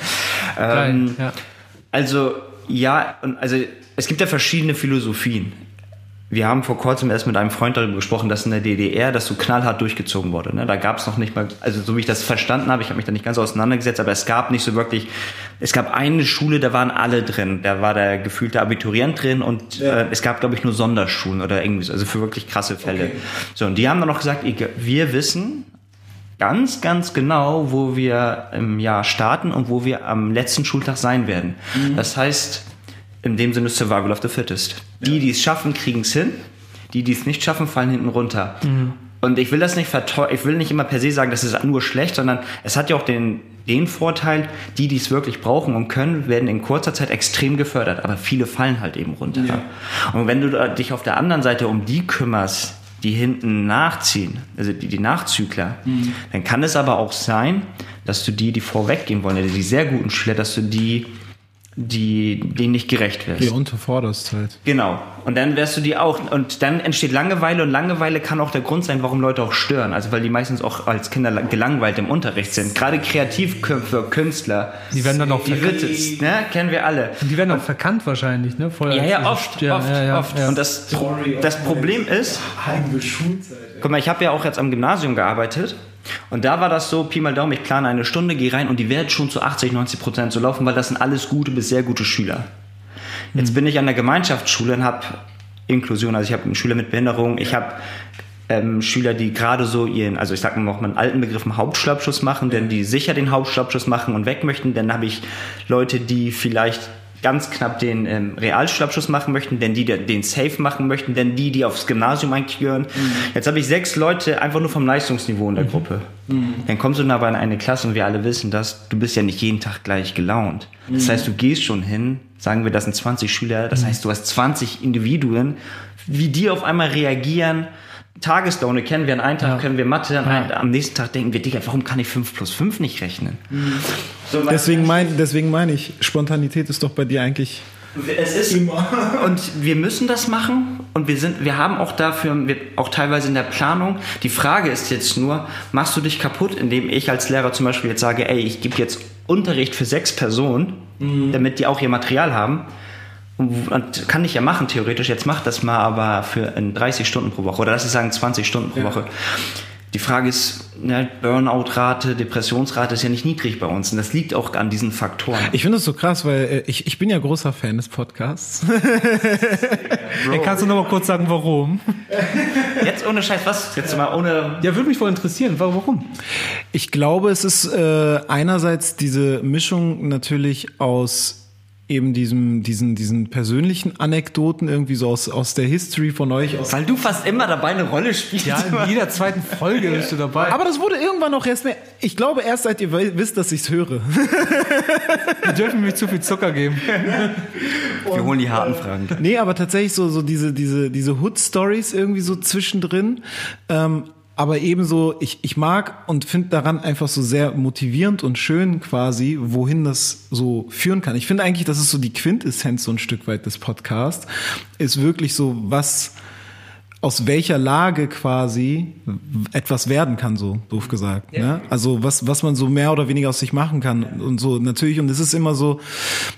Ähm, ja. Also ja, und also es gibt ja verschiedene Philosophien. Wir haben vor kurzem erst mit einem Freund darüber gesprochen, dass in der DDR das so knallhart durchgezogen wurde. Ne? Da gab es noch nicht mal, also so wie ich das verstanden habe, ich habe mich da nicht ganz auseinandergesetzt, aber es gab nicht so wirklich, es gab eine Schule, da waren alle drin. Da war der gefühlte Abiturient drin und äh, es gab, glaube ich, nur Sonderschulen oder irgendwie so, also für wirklich krasse Fälle. So, und die haben dann noch gesagt, wir wissen, ganz, ganz genau, wo wir im Jahr starten und wo wir am letzten Schultag sein werden. Das heißt, in dem Sinne Survival of the Fittest. Die, die es schaffen, kriegen es hin. Die, die es nicht schaffen, fallen hinten runter. Und ich will das nicht verteufeln, ich will nicht immer per se sagen, das ist nur schlecht, sondern es hat ja auch den, den Vorteil, die, die es wirklich brauchen und können, werden in kurzer Zeit extrem gefördert. Aber viele fallen halt eben runter. Und wenn du dich auf der anderen Seite um die kümmerst, die hinten nachziehen, also die, die Nachzügler, dann kann es aber auch sein, dass du die, die vorweggehen wollen, also die sehr guten Schüler, dass du die, die denen nicht gerecht wirst. Die unterforderst halt. Genau. Und dann wärst du die auch. Und dann entsteht Langeweile und Langeweile kann auch der Grund sein, warum Leute auch stören. Also weil die meistens auch als Kinder lang- gelangweilt im Unterricht sind. Gerade Kreativköpfe, Künstler. Die werden dann auch Die verkannt. Ne? Kennen wir alle. Die werden auch verkannt wahrscheinlich, ne? Voll Ja, ja, oft, ja, oft, ja, ja, oft. ja. Und das, das Problem ist, guck mal, ich habe ja auch jetzt am Gymnasium gearbeitet. Und da war das so, Pi mal Daumen, ich plane eine Stunde, gehe rein und die wird schon zu 80, 90 Prozent so laufen, weil das sind alles gute bis sehr gute Schüler. Jetzt bin ich an der Gemeinschaftsschule und habe Inklusion, also ich habe Schüler mit Behinderung, ich habe ähm, Schüler, die gerade so ihren, also ich sag mal noch mal einen alten Begriff, einen Hauptschulabschluss machen, denn die sicher den Hauptschulabschluss machen und weg möchten. Dann habe ich Leute, die vielleicht ganz knapp den ähm, Realschulabschluss machen möchten, denn die der- den Safe machen möchten, denn die, die aufs Gymnasium eigentlich gehören. Jetzt habe ich sechs Leute einfach nur vom Leistungsniveau in der Gruppe. Dann kommst du aber in eine Klasse und wir alle wissen das, du bist ja nicht jeden Tag gleich gelaunt. Das heißt, du gehst schon hin, sagen wir, das sind 20 Schüler, das heißt, du hast 20 Individuen, wie die auf einmal reagieren, Tageslaune kennen wir, an einem Tag Ja. können wir Mathe, an Ja. einem, am nächsten Tag denken wir, Digga, warum kann ich 5 plus 5 nicht rechnen? So, weil- Deswegen mein, deswegen meine ich, Spontanität ist doch bei dir eigentlich. Es ist und wir müssen das machen und wir sind, wir haben auch dafür, wir, auch teilweise in der Planung. Die Frage ist jetzt nur, machst du dich kaputt, indem ich als Lehrer zum Beispiel jetzt sage, ey, ich gebe jetzt Unterricht für sechs Personen, damit die auch ihr Material haben. Und, kann ich ja machen, theoretisch. Jetzt mach das mal aber für in 30 Stunden pro Woche oder lass ich sagen 20 Stunden pro Woche. Die Frage ist, ne, Burnout-Rate, Depressionsrate ist ja nicht niedrig bei uns und das liegt auch an diesen Faktoren. Ich finde das so krass, weil äh, ich, ich bin ja großer Fan des Podcasts. Ey, kannst du noch mal kurz sagen, warum? Jetzt ohne Scheiß, was? Jetzt mal ohne. Ja, würde mich voll interessieren. Wa- Warum? Ich glaube, es ist äh, einerseits diese Mischung natürlich aus eben diesem, diesen, diesen persönlichen Anekdoten irgendwie so aus, aus der History von euch. Aus Weil du fast immer dabei eine Rolle spielst. Ja, in jeder zweiten Folge bist du dabei. aber das wurde irgendwann auch erst mehr. Ich glaube erst, seit ihr wisst, dass ich es höre. Die dürfen mir nicht zu viel Zucker geben. Wir holen die harten Fragen. Nee, aber tatsächlich so, so diese, diese, diese Hood-Stories irgendwie so zwischendrin. Ähm, aber ebenso, ich, ich mag und finde daran einfach so sehr motivierend und schön quasi, wohin das so führen kann. Ich finde eigentlich, das ist so die Quintessenz so ein Stück weit des Podcasts, ist wirklich so, was aus welcher Lage quasi etwas werden kann, so doof gesagt. Ne? Also was, was man so mehr oder weniger aus sich machen kann und so natürlich. Und es ist immer so,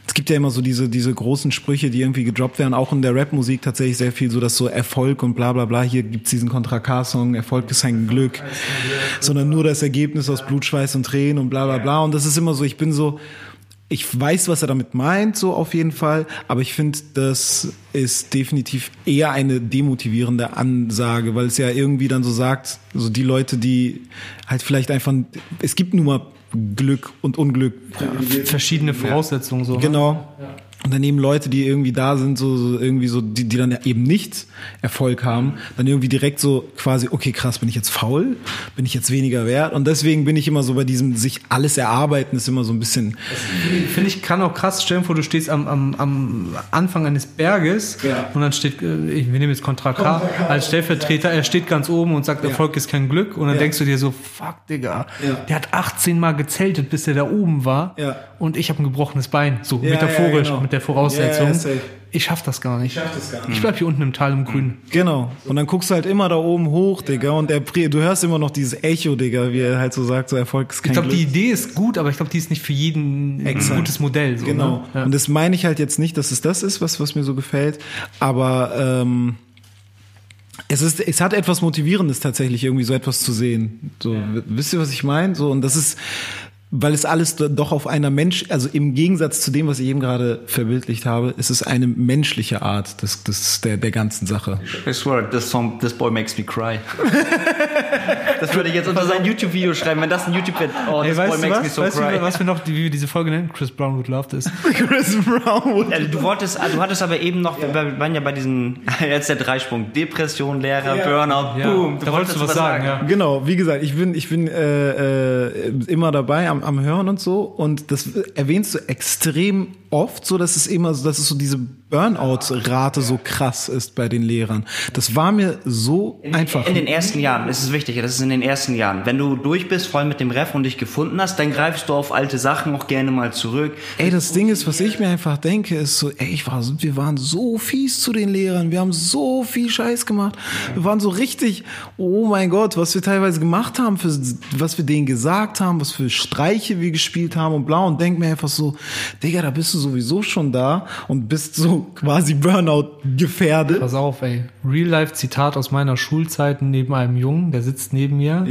es gibt ja immer so diese, diese großen Sprüche, die irgendwie gedroppt werden, auch in der Rapmusik tatsächlich sehr viel so, dass so Erfolg und bla bla bla, hier gibt's diesen Contra K-Song, Erfolg ist kein Glück, sondern nur das Ergebnis aus Blut, Schweiß und Tränen und bla bla bla. Und das ist immer so, ich bin so, ich weiß, was er damit meint, so auf jeden Fall, aber ich finde, das ist definitiv eher eine demotivierende Ansage, weil es ja irgendwie dann so sagt, so die Leute, die halt vielleicht einfach, es gibt nun mal Glück und Unglück. Verschiedene Voraussetzungen so. ne? Genau. Und daneben Leute, die irgendwie da sind, so, so irgendwie so, die, die dann eben nicht Erfolg haben, dann irgendwie direkt so quasi, okay, krass, bin ich jetzt faul? Bin ich jetzt weniger wert? Und deswegen bin ich immer so bei diesem sich alles erarbeiten, ist immer so ein bisschen, Finde ich, kann auch krass stellen vor, du stehst am, am, am Anfang eines Berges Ja. und dann steht, äh, ich, wir nehmen jetzt Contra K als Stellvertreter, er steht ganz oben und sagt, Erfolg ist kein Glück und dann Ja. denkst du dir so, fuck, Digga, Ja. der hat 18 Mal gezeltet, bis er da oben war Ja. und ich habe ein gebrochenes Bein, so Ja, metaphorisch ja, genau. Der Voraussetzung. Ja, ja, safe. ich schaff das gar nicht. das gar Ich bleib hier unten im Tal im Grün. Genau. Und dann guckst du halt immer da oben hoch, Digga, und der, du hörst immer noch dieses Echo, Digga, wie er halt so sagt, so Erfolg ist Ich glaube, die Idee ist gut, aber ich glaube, die ist nicht für jeden Exakt. ein gutes Modell. So, Genau. Ne? Ja. Und das meine ich halt jetzt nicht, dass es das ist, was, was mir so gefällt, aber ähm, es ist, es hat etwas Motivierendes tatsächlich, irgendwie so etwas zu sehen. So, w- wisst ihr, was ich meine? So, und das ist, weil es alles do- doch auf einer Mensch, also im Gegensatz zu dem, was ich eben gerade verbildlicht habe, ist es eine menschliche Art des, des, der, der ganzen Sache. I swear, this song, this boy makes me cry. das würde ich jetzt unter sein YouTube-Video schreiben, wenn das ein YouTube wird. Oh, this weißt boy du makes was? me so weißt cry. du, was wir noch, wie wir diese Folge nennen? Chris Brown would love this. Chris Brown. Ja, du wolltest, ah, du hattest aber eben noch, wir waren ja bei diesen, jetzt der Dreisprung, Depression, Lehrer, Burnout, Ja, boom. da wolltest du was sagen, ja. Genau, wie gesagt, ich bin, ich bin äh, äh, immer dabei am, am Hören und so. Und das erwähnst du extrem oft, so dass es immer so, dass es so diese Burnout-Rate so krass ist bei den Lehrern. Das war mir so einfach. In den ersten Jahren, das ist wichtig, das ist in den ersten Jahren. Wenn du durch bist, voll mit dem Ref und dich gefunden hast, dann greifst du auf alte Sachen auch gerne mal zurück. Ey, das Ding ist, was ich mir einfach denke, ist so, ey, ich war, wir waren so fies zu den Lehrern, wir haben so viel Scheiß gemacht. Wir waren so richtig, oh mein Gott, was wir teilweise gemacht haben, für, was wir denen gesagt haben, was für Streiche wir gespielt haben und blau und denk mir einfach so, Digga, da bist du sowieso schon da und bist so quasi Burnout gefährdet. Pass auf, ey. Real-Life-Zitat aus meiner Schulzeit neben einem Jungen, der sitzt neben mir,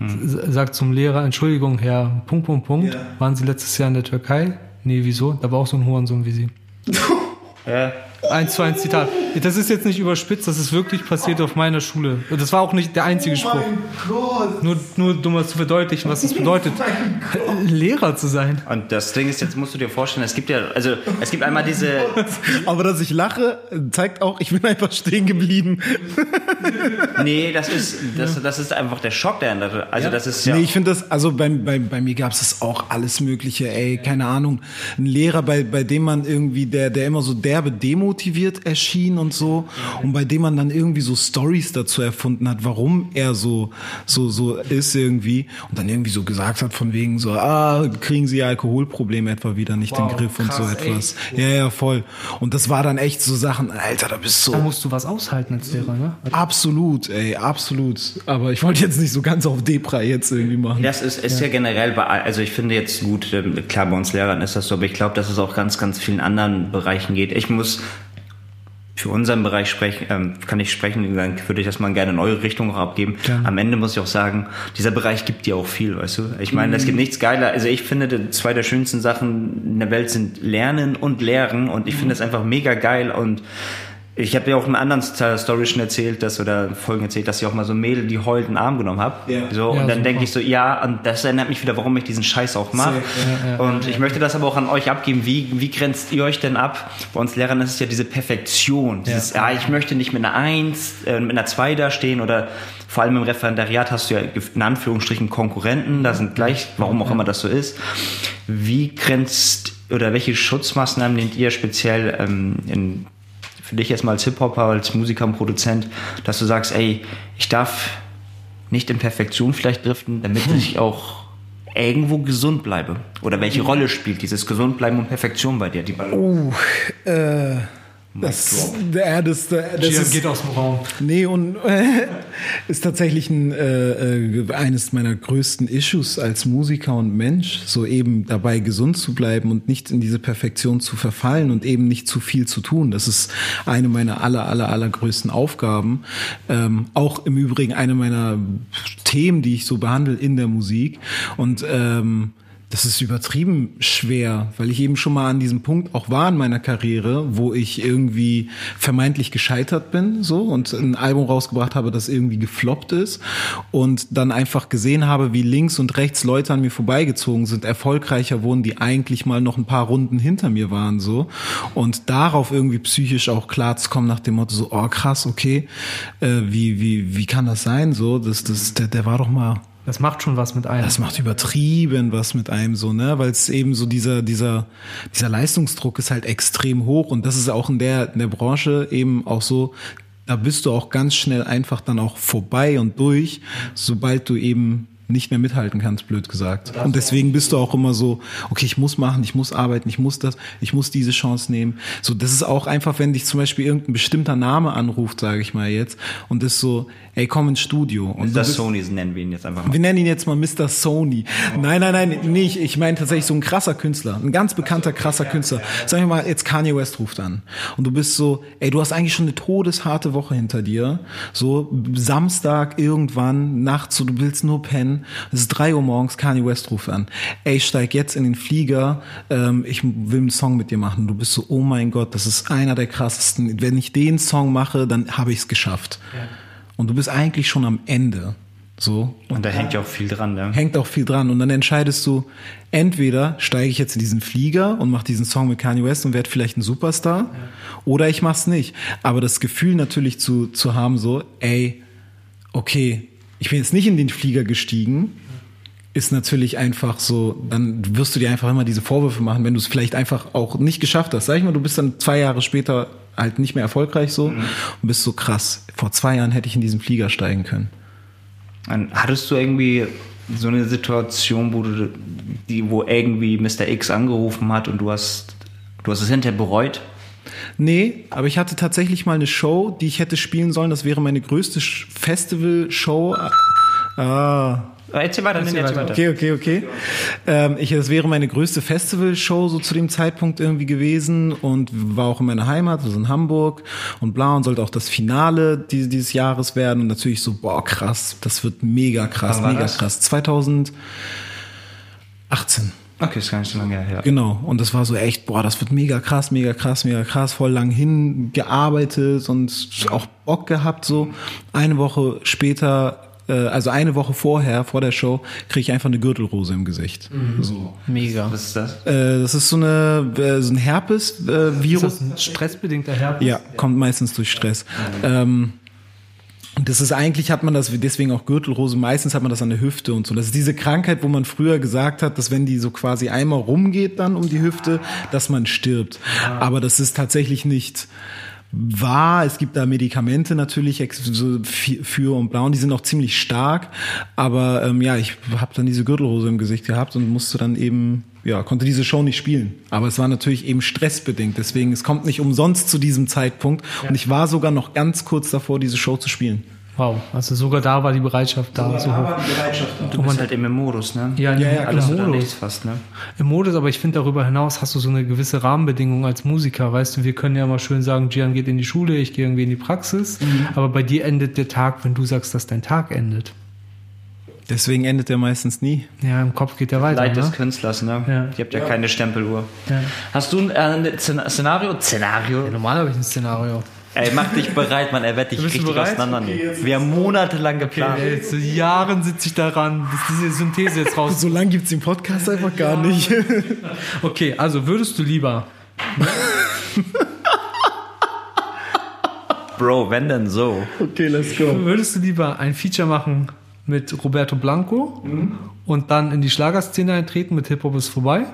s- sagt zum Lehrer, Entschuldigung, Herr, Punkt, Punkt, Punkt, Ja. waren Sie letztes Jahr in der Türkei? Nee, wieso? Da war auch so ein Hurensohn wie Sie. Ja. Eins zu eins Zitat. Das ist jetzt nicht überspitzt, das ist wirklich passiert auf meiner Schule. Das war auch nicht der einzige Spruch. Gott. Nur, nur um mal zu verdeutlichen, was es bedeutet, Lehrer zu sein. Und das Ding ist, jetzt musst du dir vorstellen, es gibt ja, also es gibt einmal diese, Aber dass ich lache, zeigt auch, ich bin einfach stehen geblieben. nee, das ist, das, das ist einfach der Schock dahinter. Also das ist ja, Nee, ich finde das, also bei, bei, bei mir gab es das auch alles Mögliche, ey, keine Ahnung. Ein Lehrer, bei, bei dem man irgendwie, der, der immer so derbe demotiviert demotiviert erschien und so und bei dem man dann irgendwie so Stories dazu erfunden hat, warum er so so so ist irgendwie und dann irgendwie so gesagt hat von wegen so ah kriegen Sie Ihr Alkoholproblem etwa wieder nicht Wow, in den Griff und so krass, ey. etwas. Ja, ja, voll. Und das war dann echt so Sachen, Alter, da bist du Da so musst du was aushalten als Lehrer, ne? absolut, ey, absolut. Aber ich wollte jetzt nicht so ganz auf Depra jetzt irgendwie machen. Das ist, ist ja. generell bei, also ich finde jetzt gut, ähm, klar, bei uns Lehrern ist das so, aber ich glaube, dass es auch ganz, ganz vielen anderen Bereichen geht. Ich muss für unseren Bereich sprechen, ähm, kann ich sprechen, dann würde ich das mal gerne in eure Richtung auch abgeben. Am Ende muss ich auch sagen, dieser Bereich gibt dir auch viel, weißt du? Ich meine, es gibt nichts geiler. Also ich finde, zwei der schönsten Sachen in der Welt sind Lernen und Lehren und ich finde es einfach mega geil und ich habe ja auch in anderen St- Story schon erzählt, dass oder Folgen erzählt, dass ich auch mal so ein Mädel die heult in den Arm genommen habe. Ja. So, Ja, und dann denke ich so, ja, und das erinnert mich wieder, warum ich diesen Scheiß auch mache. Safe, und ich möchte das aber auch an euch abgeben. Wie, wie grenzt ihr euch denn ab? Bei uns Lehrern ist es ja diese Perfektion. Dieses, ja. ich möchte nicht mit einer Eins, äh, mit einer Zwei da stehen oder vor allem im Referendariat hast du ja in Anführungsstrichen Konkurrenten, da sind gleich, warum auch immer das so ist. Wie grenzt oder welche Schutzmaßnahmen nehmt ihr speziell ähm, in für dich erstmal als Hip-Hopper, als Musiker und Produzent, dass du sagst, ey, ich darf nicht in Perfektion vielleicht driften, damit ich auch irgendwo gesund bleibe? Oder welche Rolle spielt dieses Gesundbleiben und Perfektion bei dir? Die Uh, äh, das, ja, das, das, das ist, geht aus dem Raum. Nee, und äh, ist tatsächlich ein, äh, äh, eines meiner größten Issues als Musiker und Mensch, so eben dabei gesund zu bleiben und nicht in diese Perfektion zu verfallen und eben nicht zu viel zu tun. Das ist eine meiner aller, aller, allergrößten Aufgaben. Ähm, auch im Übrigen eine meiner Themen, die ich so behandle in der Musik. Und ähm, das ist übertrieben schwer, weil ich eben schon mal an diesem Punkt auch war in meiner Karriere, wo ich irgendwie vermeintlich gescheitert bin, so und ein Album rausgebracht habe, das irgendwie gefloppt ist und dann einfach gesehen habe, wie links und rechts Leute an mir vorbeigezogen sind, erfolgreicher wurden, die eigentlich mal noch ein paar Runden hinter mir waren, so und darauf irgendwie psychisch auch klar zu kommen nach dem Motto so, oh krass, okay, äh, wie wie wie kann das sein, so, das das der, der war doch mal Das macht schon was mit einem. das macht übertrieben was mit einem so, ne? Weil es eben so dieser, dieser, dieser Leistungsdruck ist halt extrem hoch und das ist auch in der, in der Branche eben auch so, da bist du auch ganz schnell einfach dann auch vorbei und durch, sobald du eben nicht mehr mithalten kannst, blöd gesagt. Und deswegen bist du auch immer so, okay, ich muss machen, ich muss arbeiten, ich muss das, ich muss diese Chance nehmen. So, das ist auch einfach, wenn dich zum Beispiel irgendein bestimmter Name anruft, sage ich mal jetzt, und ist so, ey, komm ins Studio. Und bist- Sonys nennen wir ihn jetzt einfach mal. wir nennen ihn jetzt mal Mr. Sony. Nein, nein, nein, nee, ich, ich meine tatsächlich so ein krasser Künstler, ein ganz bekannter, krasser Künstler. Sagen wir mal, jetzt Kanye West ruft an. Und du bist so, ey, du hast eigentlich schon eine todesharte Woche hinter dir. So Samstag irgendwann, nachts, so du willst nur pennen. Es ist drei Uhr morgens, Kanye West ruft an. Ey, ich steig jetzt in den Flieger, ähm, ich will einen Song mit dir machen. Du bist so, oh mein Gott, das ist einer der krassesten. Wenn ich den Song mache, dann habe ich es geschafft. Und du bist eigentlich schon am Ende. So. Und da hängt ja auch viel dran, ne? Hängt auch viel dran. Und dann entscheidest du, entweder steige ich jetzt in diesen Flieger und mache diesen Song mit Kanye West und werde vielleicht ein Superstar, oder ich mach's nicht. Aber das Gefühl natürlich zu, zu haben, so, ey, okay, ich bin jetzt nicht in den Flieger gestiegen, ist natürlich einfach so, dann wirst du dir einfach immer diese Vorwürfe machen, wenn du es vielleicht einfach auch nicht geschafft hast. Sag ich mal, du bist dann zwei Jahre später halt nicht mehr erfolgreich so und bist so krass. Vor zwei Jahren hätte ich in diesen Flieger steigen können. Und Hattest du irgendwie so eine Situation, wo du die, wo irgendwie Mr. X angerufen hat und du hast, du hast es hinterher bereut? Nee, aber ich hatte tatsächlich mal eine Show, die ich hätte spielen sollen. Das wäre meine größte Festival-Show. Ah, Erzähl weiter, Erzähl weiter. weiter. okay, okay, okay. Ähm, ich, das wäre meine größte Festival-Show so zu dem Zeitpunkt irgendwie gewesen und war auch in meiner Heimat, also in Hamburg und bla und sollte auch das Finale dieses, dieses Jahres werden und natürlich so, boah, krass, das wird mega krass, mega das? krass. 2018. Okay, ist gar nicht so lange her. Genau. Und das war so echt, boah, das wird mega krass, mega krass, mega krass, voll lang hingearbeitet und auch Bock gehabt so. Eine Woche später, äh, also eine Woche vorher, vor der Show, kriege ich einfach eine Gürtelrose im Gesicht. So. Mega. Was ist das? Äh, das ist so eine äh, so ein Ist Herpes-Virus. das ein stressbedingter Herpes? ja, kommt meistens durch Stress. Ähm, Und das ist eigentlich, hat man das, deswegen auch Gürtelrose, meistens hat man das an der Hüfte und so. Das ist diese Krankheit, wo man früher gesagt hat, dass wenn die so quasi einmal rumgeht dann um die Hüfte, dass man stirbt. Aber das ist tatsächlich nicht wahr. Es gibt da Medikamente natürlich so für und blau und die sind auch ziemlich stark. Aber ähm, ja, ich habe dann diese Gürtelrose im Gesicht gehabt und musste dann eben, ja, konnte diese Show nicht spielen. Aber es war natürlich eben stressbedingt. Deswegen, es kommt nicht umsonst zu diesem Zeitpunkt. Und ich war sogar noch ganz kurz davor, diese Show zu spielen. Wow, also sogar da war die Bereitschaft da so hoch. Du bist halt immer im Modus, ne? Ja, Ja, ja, Alles im oder Modus. nichts fast, ne? Im Modus, aber ich finde darüber hinaus hast du so eine gewisse Rahmenbedingung als Musiker, weißt du, wir können ja mal schön sagen, Gian geht in die Schule, ich gehe irgendwie in die Praxis, Mhm. aber bei dir endet der Tag, wenn du sagst, dass dein Tag endet. Deswegen endet er meistens nie. Ja, im Kopf geht der weiter, Leid des ne? Künstlers, ne? Ja. Ihr habt ja, keine Stempeluhr. Ja. Hast du ein äh, Szen- Szenario? Szenario? Normal habe ich ein Szenario. Ey, mach dich bereit, Mann. Er wird dich richtig bereit? auseinandernehmen. Wir haben monatelang geplant. Ey, seit Jahren sitze ich daran, dass diese Synthese jetzt raus. So lange gibt's den Podcast einfach gar nicht. Okay, also würdest du lieber, Bro, wenn denn so? Okay, let's go. würdest du lieber ein Feature machen mit Roberto Blanco und dann in die Schlagerszene eintreten mit Hip Hop ist vorbei?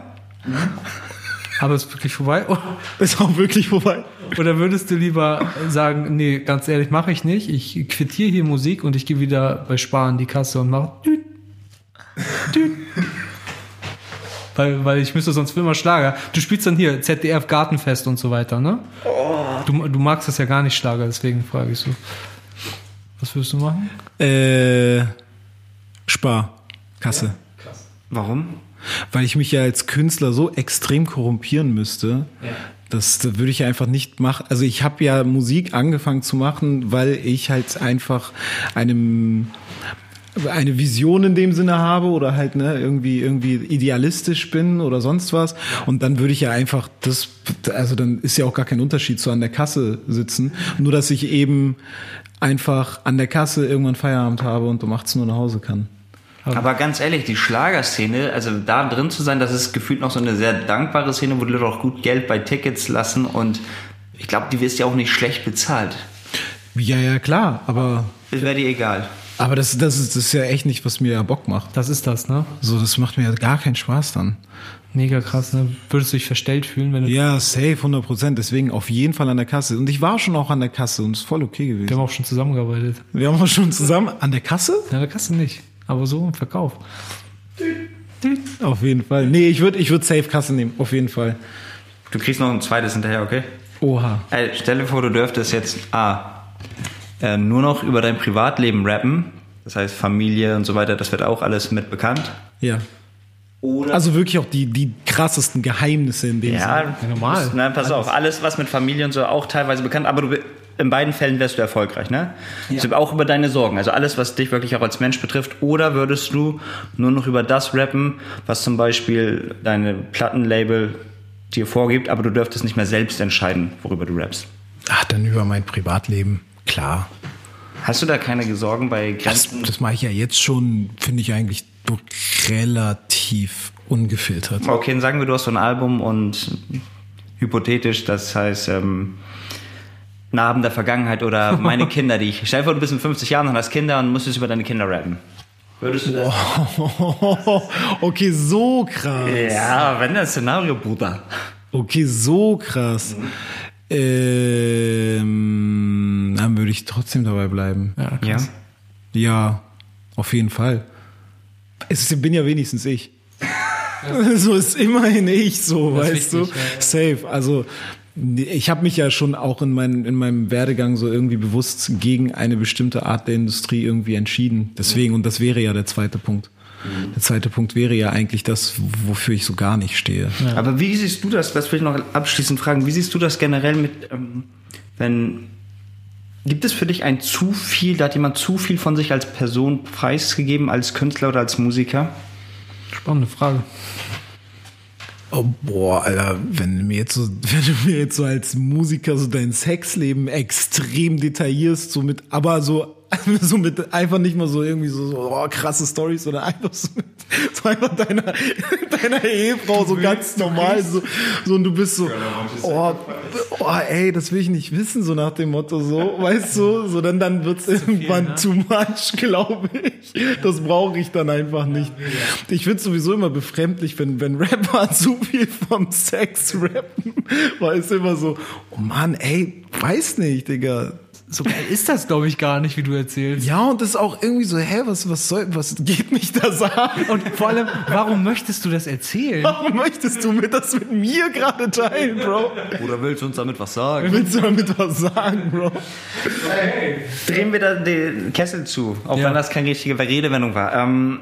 Aber ist wirklich vorbei? Ist auch wirklich vorbei. Oder würdest du lieber sagen, nee, ganz ehrlich, mache ich nicht. Ich quittiere hier Musik und ich gehe wieder bei Spar in die Kasse und mache düt, düt. Weil, weil ich müsste sonst für immer Schlager. Du spielst dann hier ZDF Gartenfest und so weiter, ne? Du, du magst das ja gar nicht Schlager, deswegen frage ich so. Was würdest du machen? Äh, Spar. Kasse. Warum? Weil ich mich ja als Künstler so extrem korrumpieren müsste. Das, das würde ich einfach nicht machen. Also ich habe ja Musik angefangen zu machen, weil ich halt einfach einem eine Vision in dem Sinne habe oder halt ne irgendwie irgendwie idealistisch bin oder sonst was und dann würde ich ja einfach das also dann ist ja auch gar kein Unterschied zu an der Kasse sitzen nur dass ich eben einfach an der Kasse irgendwann Feierabend habe und um 18 Uhr nach Hause kann Aber ganz ehrlich, die Schlagerszene, also da drin zu sein, das ist gefühlt noch so eine sehr dankbare Szene, wo die Leute auch gut Geld bei Tickets lassen und ich glaube, die wirst ja auch nicht schlecht bezahlt. ja ja klar aber Das wäre dir egal. Aber das, das, ist, das ist ja echt nicht, was mir ja Bock macht. Das ist das, ne? So, das macht mir ja gar keinen Spaß dann. Mega krass, ne? Würdest du dich verstellt fühlen, wenn du. Ja, safe, 100 Prozent. Deswegen auf jeden Fall an der Kasse. Und ich war schon auch an der Kasse und ist voll okay Wir gewesen. haben auch schon zusammengearbeitet. Wir haben auch schon zusammen an der Kasse? Ja, der Kasse nicht. Aber so im Verkauf. Auf jeden Fall. Nee, ich würde ich würd safe Kasse nehmen. Auf jeden Fall. Du kriegst noch ein zweites hinterher, okay? Oha. Ey, stell dir vor, du dürftest jetzt A, äh, nur noch über dein Privatleben rappen. Das heißt Familie und so weiter, das wird auch alles mit bekannt. Ja. Oder Also wirklich auch die, die krassesten Geheimnisse in dem Sinne. ja, normal. Nein, pass auf, alles was mit Familie und so auch teilweise bekannt, aber du, in beiden Fällen wärst du erfolgreich, ne? Also auch über deine Sorgen, also alles, was dich wirklich auch als Mensch betrifft. Oder würdest du nur noch über das rappen, was zum Beispiel deine Plattenlabel dir vorgibt, aber du dürftest nicht mehr selbst entscheiden, worüber du rappst. Ach, dann über mein Privatleben. Klar. Hast du da keine Sorgen bei Das, Grenzen? das mache ich ja jetzt schon, finde ich eigentlich relativ ungefiltert. Okay, dann sagen wir, du hast so ein Album und hypothetisch, das heißt ähm, Narben der Vergangenheit oder meine Kinder, die ich. Stell dir vor, du bist mit 50 Jahren und hast Kinder und musstest über deine Kinder rappen. Würdest du das? okay, so krass. Ja, wenn das Szenario, Bruder. Okay, so krass. Ähm, dann würde ich trotzdem dabei bleiben. Ja, Ja. krass. Ja, auf jeden Fall. Es ist, bin ja wenigstens ich. so ist immerhin ich so, Das weißt wichtig, du? Safe. Also ich habe mich ja schon auch in, mein, in meinem Werdegang so irgendwie bewusst gegen eine bestimmte Art der Industrie irgendwie entschieden. Deswegen, und das wäre ja der zweite Punkt. Der zweite Punkt wäre ja eigentlich das, wofür ich so gar nicht stehe. Aber wie siehst du das, das will ich noch abschließend fragen, wie siehst du das generell mit, ähm, wenn, gibt es für dich ein zu viel, da hat jemand zu viel von sich als Person preisgegeben, als Künstler oder als Musiker? Spannende Frage. Oh, boah, Alter, wenn du mir jetzt so, wenn du mir jetzt so als Musiker so dein Sexleben extrem detaillierst, so mit, aber so, so mit einfach nicht mal so irgendwie so, so oh, krasse Stories oder einfach so, mit, so einfach deiner, deiner Ehefrau so ganz normal, so, so und du bist so, oh, boah, ey, das will ich nicht wissen, so nach dem Motto, so, weißt du, so dann, dann wird's irgendwann ne? too much, glaube ich. Das brauche ich dann einfach nicht. Ich find's sowieso immer befremdlich, wenn, wenn Rapper zu viel vom Sex rappen, weil es immer so, oh Mann, ey, weiß nicht, Digga. So geil ist das, glaube ich, gar nicht, wie du erzählst. Ja, und das ist auch irgendwie so, hä, was, was soll, was geht mich das an? Und vor allem, warum möchtest du das erzählen? Warum möchtest du mir das mit mir gerade teilen, Bro? Oder willst du uns damit was sagen? Willst du damit was sagen, Bro? Drehen wir da den Kessel zu, auch Ja. wenn das keine richtige Redewendung war. Ähm,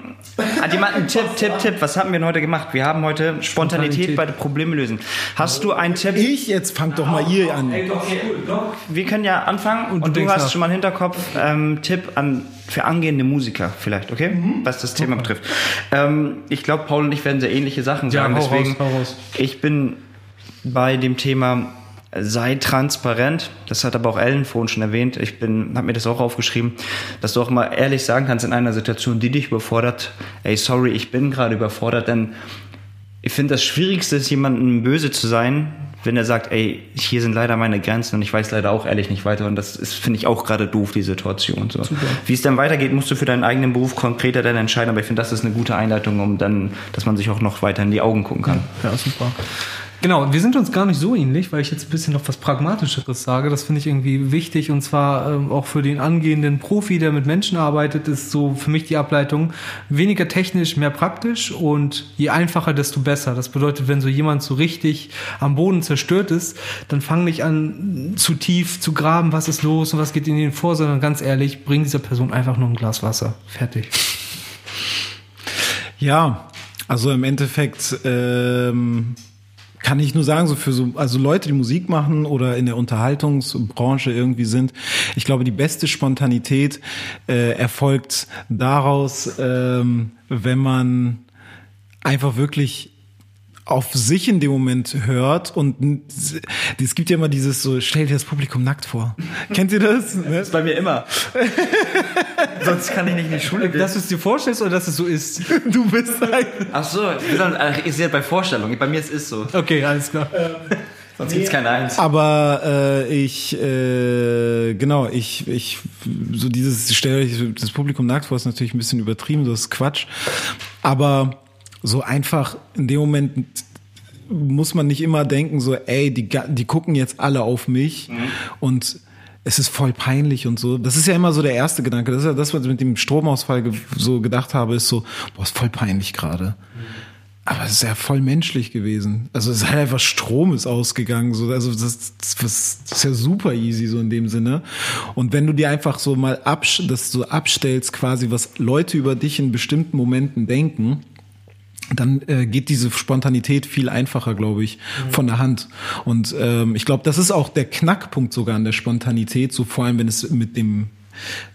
hat jemand einen Tipp, Tipp, Tipp? Was haben wir denn heute gemacht? Wir haben heute Spontanität, Spontanität. bei den Probleme lösen. Hast du einen Tipp? Ich jetzt fang doch mal ihr an. Wir können ja anfangen und, du du, hast nach. schon mal einen Hinterkopf. Ähm, Tipp an für angehende Musiker vielleicht, okay? Mhm. Was das Thema betrifft. Ähm, ich glaube, Paul und ich werden sehr ähnliche Sachen Ja, sagen. hau deswegen, raus, raus. ich bin bei dem Thema sei transparent. Das hat aber auch Ellen vorhin schon erwähnt. Ich bin, habe mir das auch aufgeschrieben, dass du auch mal ehrlich sagen kannst in einer Situation, die dich überfordert. Ey, sorry, ich bin gerade überfordert, denn ich finde, das Schwierigste ist, jemandem böse zu sein, wenn er sagt, ey, hier sind leider meine Grenzen und ich weiß leider auch ehrlich nicht weiter. Und das ist, finde ich, auch gerade doof, die Situation. So. Wie es dann weitergeht, musst du für deinen eigenen Beruf konkreter dann entscheiden. Aber ich finde, das ist eine gute Einleitung, um dann, dass man sich auch noch weiter in die Augen gucken kann. Ja, super. Genau, wir sind uns gar nicht so ähnlich, weil ich jetzt ein bisschen noch was Pragmatischeres sage. Das finde ich irgendwie wichtig und zwar ähm, auch für den angehenden Profi, der mit Menschen arbeitet, ist so für mich die Ableitung weniger technisch, mehr praktisch und je einfacher, desto besser. Das bedeutet, wenn so jemand so richtig am Boden zerstört ist, dann fang nicht an zu tief zu graben, was ist los und was geht in den vor, sondern ganz ehrlich, bring dieser Person einfach nur ein Glas Wasser. Fertig. Ja, also im Endeffekt ähm, kann ich nur sagen, so für so, also Leute, die Musik machen oder in der Unterhaltungsbranche irgendwie sind, ich glaube, die beste Spontanität äh, erfolgt daraus, ähm, wenn man einfach wirklich auf sich in dem Moment hört und es gibt ja immer dieses so, stell dir das Publikum nackt vor. Kennt ihr das? Ne? bei mir immer. Sonst kann ich nicht in die Schule gehen. Dass du es dir vorstellst oder dass es so ist? Du bist ein Ach so, ihr seid bei Vorstellung. Bei mir ist es so. Okay, alles klar. Sonst gibt's keine Eins. Aber äh, ich, äh, genau, ich, ich, so dieses, stell euch das Publikum nackt vor, ist natürlich ein bisschen übertrieben, das ist Quatsch. Aber so einfach in dem Moment muss man nicht immer denken, so, ey, die, die gucken jetzt alle auf mich und es ist voll peinlich und so. Das ist ja immer so der erste Gedanke. Das ist ja das, was ich mit dem Stromausfall ge so gedacht habe, ist so, boah, ist voll peinlich gerade. Aber es ist ja voll menschlich gewesen. Also es ist halt einfach Strom ist ausgegangen. So, also das, das, das ist ja super easy so in dem Sinne. Und wenn du dir einfach so mal absch das so abstellst, quasi was Leute über dich in bestimmten Momenten denken, dann äh, geht diese Spontanität viel einfacher, glaube ich, von der Hand. Und ähm, ich glaube, das ist auch der Knackpunkt sogar an der Spontanität, so vor allem, wenn es mit dem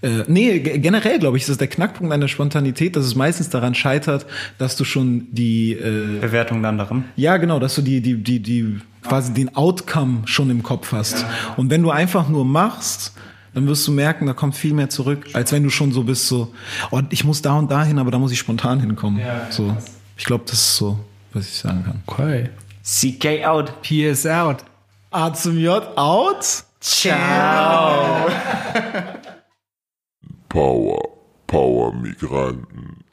äh, nee, ge- generell glaube ich, ist das der Knackpunkt an der Spontanität, dass es meistens daran scheitert, dass du schon die äh, Bewertung der anderen. ja, genau, dass du die, die, die, die, quasi den Outcome schon im Kopf hast. Und wenn du einfach nur machst, dann wirst du merken, da kommt viel mehr zurück, als wenn du schon so bist, so, oh, ich muss da und da hin, aber da muss ich spontan hinkommen. so. Ich glaube, das ist so, was ich sagen kann. Okay. CK out. PS out. A zum J out? Ciao. Power, Power Migranten.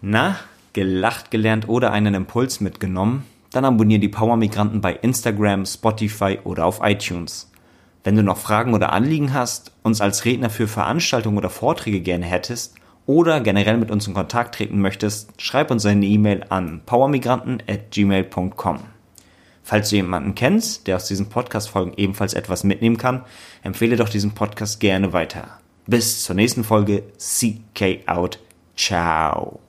Na, gelacht gelernt oder einen Impuls mitgenommen? Dann abonniere die Power Migranten bei Instagram, Spotify oder auf iTunes. Wenn du noch Fragen oder Anliegen hast, uns als Redner für Veranstaltungen oder Vorträge gerne hättest oder generell mit uns in Kontakt treten möchtest, schreib uns eine E-Mail an powermigranten@gmail.com. Falls du jemanden kennst, der aus diesen Podcast-Folgen ebenfalls etwas mitnehmen kann, empfehle doch diesen Podcast gerne weiter. Bis zur nächsten Folge. CK out. Ciao.